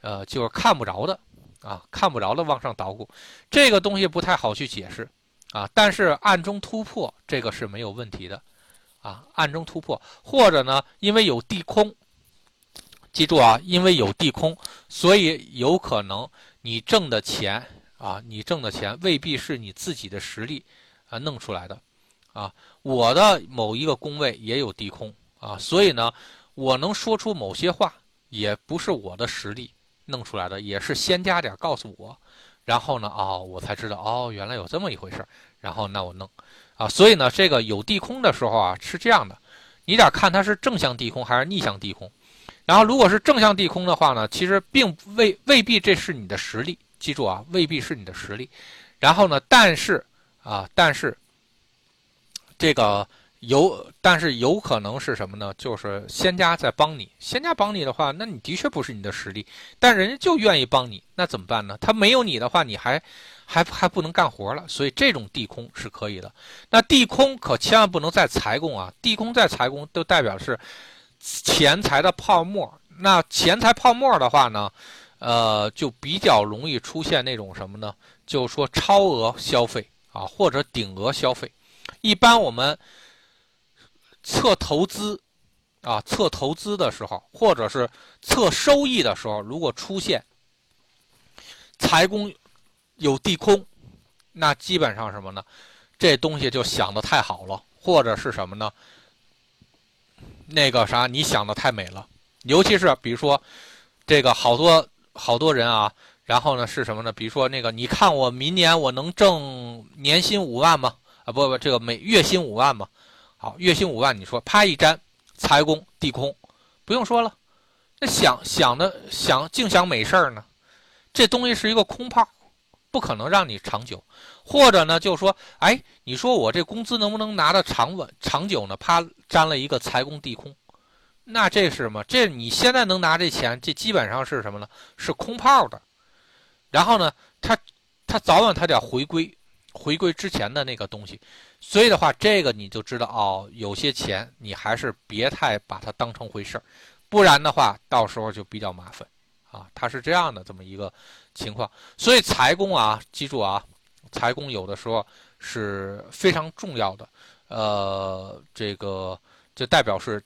呃，就是看不着的啊，看不着的往上捣鼓，这个东西不太好去解释啊。但是暗中突破这个是没有问题的啊，暗中突破，或者呢，因为有地空，记住啊，因为有地空，所以有可能你挣的钱啊，你挣的钱未必是你自己的实力啊弄出来的。啊，我的某一个宫位也有地空啊，所以呢，我能说出某些话，也不是我的实力弄出来的，也是先加点告诉我，然后呢，哦，我才知道，哦，原来有这么一回事然后那我弄，啊，所以呢，这个有地空的时候啊，是这样的，你得看它是正向地空还是逆向地空，然后如果是正向地空的话呢，其实并未未必这是你的实力，记住啊，未必是你的实力，然后呢，但是啊，但是。这个有，但是有可能是什么呢？就是仙家在帮你，仙家帮你的话，那你的确不是你的实力，但人家就愿意帮你，那怎么办呢？他没有你的话，你还还还不能干活了，所以这种地空是可以的。那地空可千万不能再财宫啊，地空在财宫都代表是钱财的泡沫。那钱财泡沫的话呢，呃，就比较容易出现那种什么呢？就是说超额消费啊，或者顶额消费。一般我们测投资啊，测投资的时候，或者是测收益的时候，如果出现财宫有地空，那基本上什么呢？这东西就想的太好了，或者是什么呢？那个啥，你想的太美了。尤其是比如说这个好多好多人啊，然后呢是什么呢？比如说那个，你看我明年我能挣年薪五万吗？啊不不，这个每月薪五万吗，好，月薪五万，你说啪一粘，财宫地空，不用说了，那想想的想净想美事儿呢，这东西是一个空炮，不可能让你长久，或者呢，就说，哎，你说我这工资能不能拿到长稳长久呢？啪粘了一个财宫地空，那这是什么？这你现在能拿这钱，这基本上是什么呢？是空炮的，然后呢，他他早晚他得回归。回归之前的那个东西，所以的话，这个你就知道哦，有些钱你还是别太把它当成回事儿，不然的话，到时候就比较麻烦啊。它是这样的这么一个情况，所以财宫啊，记住啊，财宫有的时候是非常重要的，呃，这个就代表是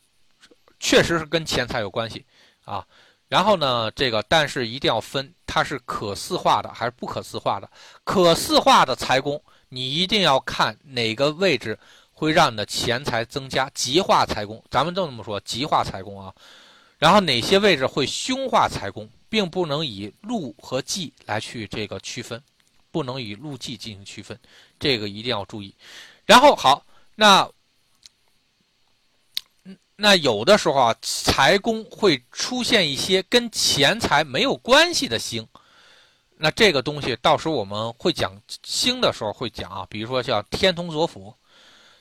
确实是跟钱财有关系啊。然后呢，这个但是一定要分，它是可视化的还是不可视化的？可视化的财宫，你一定要看哪个位置会让你的钱财增加，极化财宫，咱们就这么说，极化财宫啊。然后哪些位置会凶化财宫，并不能以禄和忌来去这个区分，不能以禄忌进行区分，这个一定要注意。然后好，那。那有的时候啊，财宫会出现一些跟钱财没有关系的星，那这个东西到时候我们会讲星的时候会讲啊，比如说像天同左辅，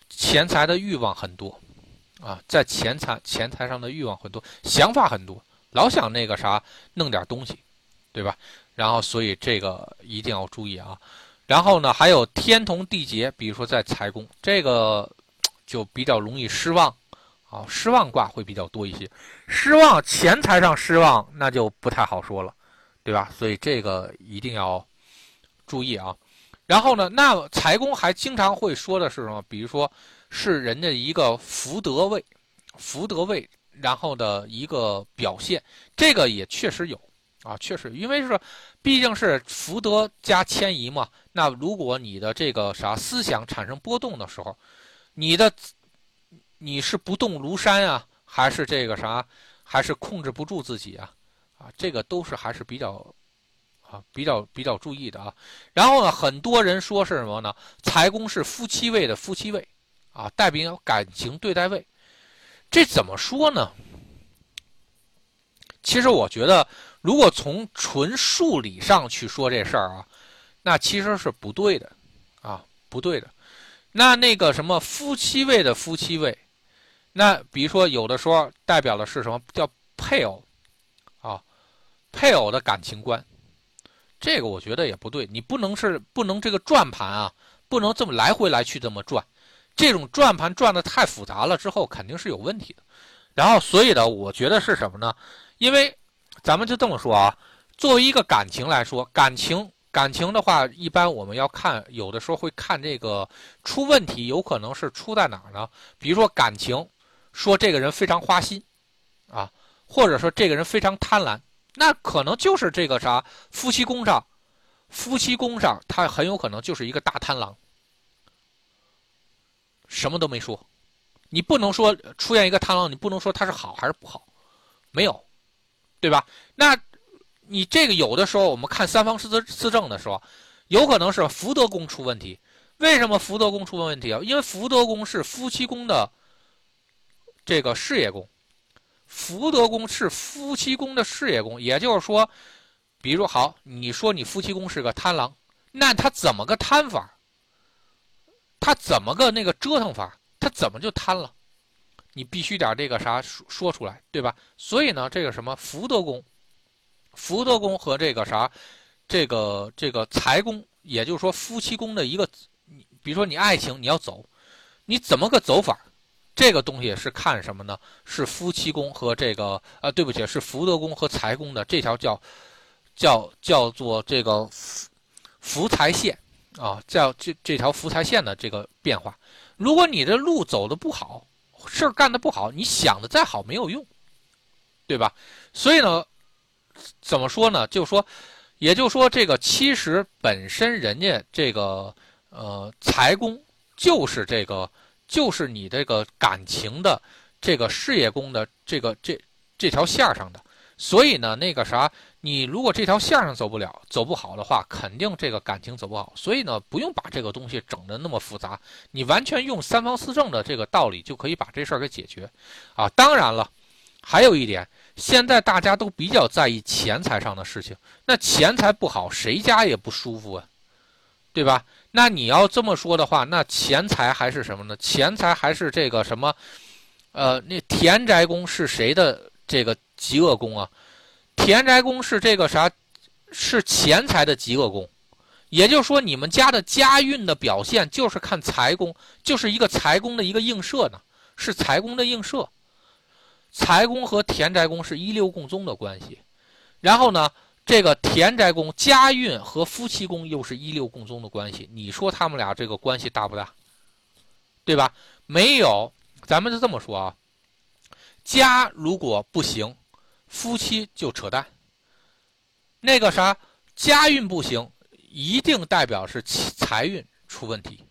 钱财的欲望很多，啊，在钱财钱财上的欲望很多，想法很多，老想那个啥弄点东西，对吧？然后所以这个一定要注意啊。然后呢，还有天同地劫，比如说在财宫，这个就比较容易失望。啊，失望卦会比较多一些，失望钱财上失望，那就不太好说了，对吧？所以这个一定要注意啊。然后呢，那财宫还经常会说的是什么？比如说是人家一个福德位，福德位，然后的一个表现，这个也确实有啊，确实，因为是毕竟是福德加迁移嘛。那如果你的这个啥思想产生波动的时候，你的。你是不动如山啊，还是这个啥，还是控制不住自己啊？这个都是还是比较啊，比较比较注意的啊。然后呢，很多人说是什么呢？财宫是夫妻位的夫妻位啊，代表感情对待位。这怎么说呢？其实我觉得，如果从纯数理上去说这事儿啊，那其实是不对的啊，不对的。那那个什么夫妻位的夫妻位，那比如说有的时候代表的是什么叫配偶，配偶的感情观，这个我觉得也不对。你不能是不能这个转盘啊，不能这么来回来去这么转，这种转盘转的太复杂了之后肯定是有问题的。然后所以呢，我觉得是什么呢？因为咱们就这么说啊，作为一个感情来说，感情感情的话，一般我们要看，有的时候会看这个出问题，有可能是出在哪儿呢？比如说感情，说这个人非常花心，啊，或者说这个人非常贪婪，那可能就是这个啥夫妻宫上，夫妻宫上他很有可能就是一个大贪狼，什么都没说，你不能说出现一个贪狼，你不能说他是好还是不好，没有。对吧？那，你这个有的时候我们看三方四四正的时候，有可能是福德宫出问题。为什么福德宫出问题啊？因为福德宫是夫妻宫的这个事业宫，福德宫是夫妻宫的事业宫。也就是说，比如说好，你说你夫妻宫是个贪狼，那他怎么个贪法？他怎么个那个折腾法？他怎么就贪了？你必须点这个啥说说出来，对吧？所以呢，这个什么福德宫，福德宫和这个啥，这个这个财宫，也就是说夫妻宫的一个，比如说你爱情你要走，你怎么个走法？这个东西是看什么呢？是夫妻宫和这个呃，对不起，是福德宫和财宫的这条叫叫叫做这个福财线啊，叫这这条福财线的这个变化。如果你的路走的不好。事儿干的不好，你想的再好没有用，对吧？所以呢，怎么说呢？就说，也就说，这个其实本身人家这个呃财宫就是这个，就是你这个感情的这个事业宫的这个这这条线上的。所以呢，那个啥，你如果这条线上走不了、走不好的话，肯定这个感情走不好。所以呢，不用把这个东西整的那么复杂，你完全用三方四正的这个道理就可以把这事儿给解决，啊，当然了，还有一点，现在大家都比较在意钱财上的事情，那钱财不好，谁家也不舒服啊，对吧？那你要这么说的话，那钱财还是什么呢？钱财还是这个什么？呃，那田宅宫是谁的这个？极恶宫啊，田宅宫是这个啥？是钱财的极恶宫，也就是说，你们家的家运的表现就是看财宫，就是一个财宫的一个映射呢，是财宫的映射。财宫和田宅宫是一六共宗的关系，然后呢，这个田宅宫家运和夫妻宫又是一六共宗的关系，你说他们俩这个关系大不大？对吧？没有，咱们就这么说啊，家如果不行。夫妻就扯淡，那个啥，家运不行，一定代表是财运出问题，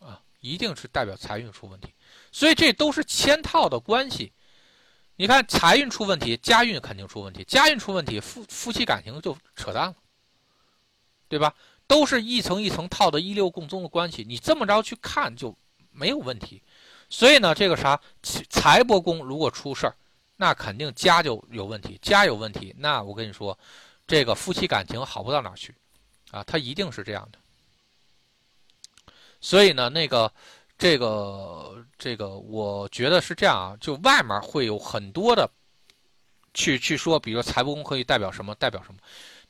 啊，一定是代表财运出问题，所以这都是嵌套的关系。你看财运出问题，家运肯定出问题，家运出问题，夫夫妻感情就扯淡了，对吧？都是一层一层套的一六共宗的关系，你这么着去看就没有问题。所以呢，这个啥财帛宫如果出事儿。那肯定家就有问题，家有问题，那我跟你说，这个夫妻感情好不到哪去，啊，他一定是这样的。所以呢，那个，这个，这个，我觉得是这样啊，就外面会有很多的，去去说，比如说财帛宫可以代表什么，代表什么，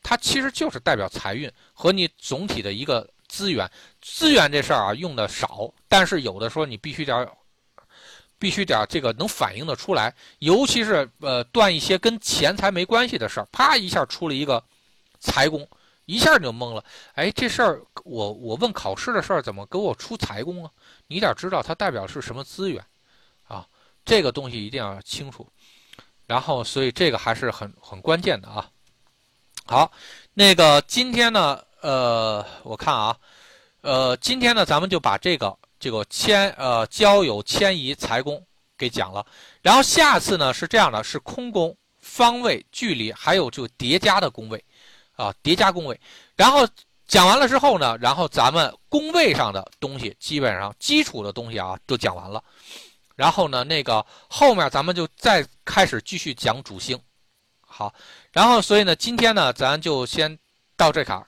它其实就是代表财运和你总体的一个资源。资源这事儿啊，用的少，但是有的时候你必须得。必须点这个能反映的出来，尤其是呃断一些跟钱财没关系的事儿，啪一下出了一个财宫，一下你就懵了。哎，这事儿我我问考试的事儿怎么给我出财宫啊？你得知道它代表是什么资源啊，这个东西一定要清楚。然后，所以这个还是很很关键的啊。好，那个今天呢，呃，我看啊，呃，今天呢，咱们就把这个。这个迁呃交友迁移财宫给讲了，然后下次呢是这样的，是空宫方位距离还有就叠加的宫位，啊叠加宫位，然后讲完了之后呢，然后咱们宫位上的东西基本上基础的东西啊都讲完了，然后呢那个后面咱们就再开始继续讲主星。好，然后所以呢，今天呢，咱就先到这卡。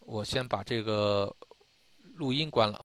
我先把这个录音关了。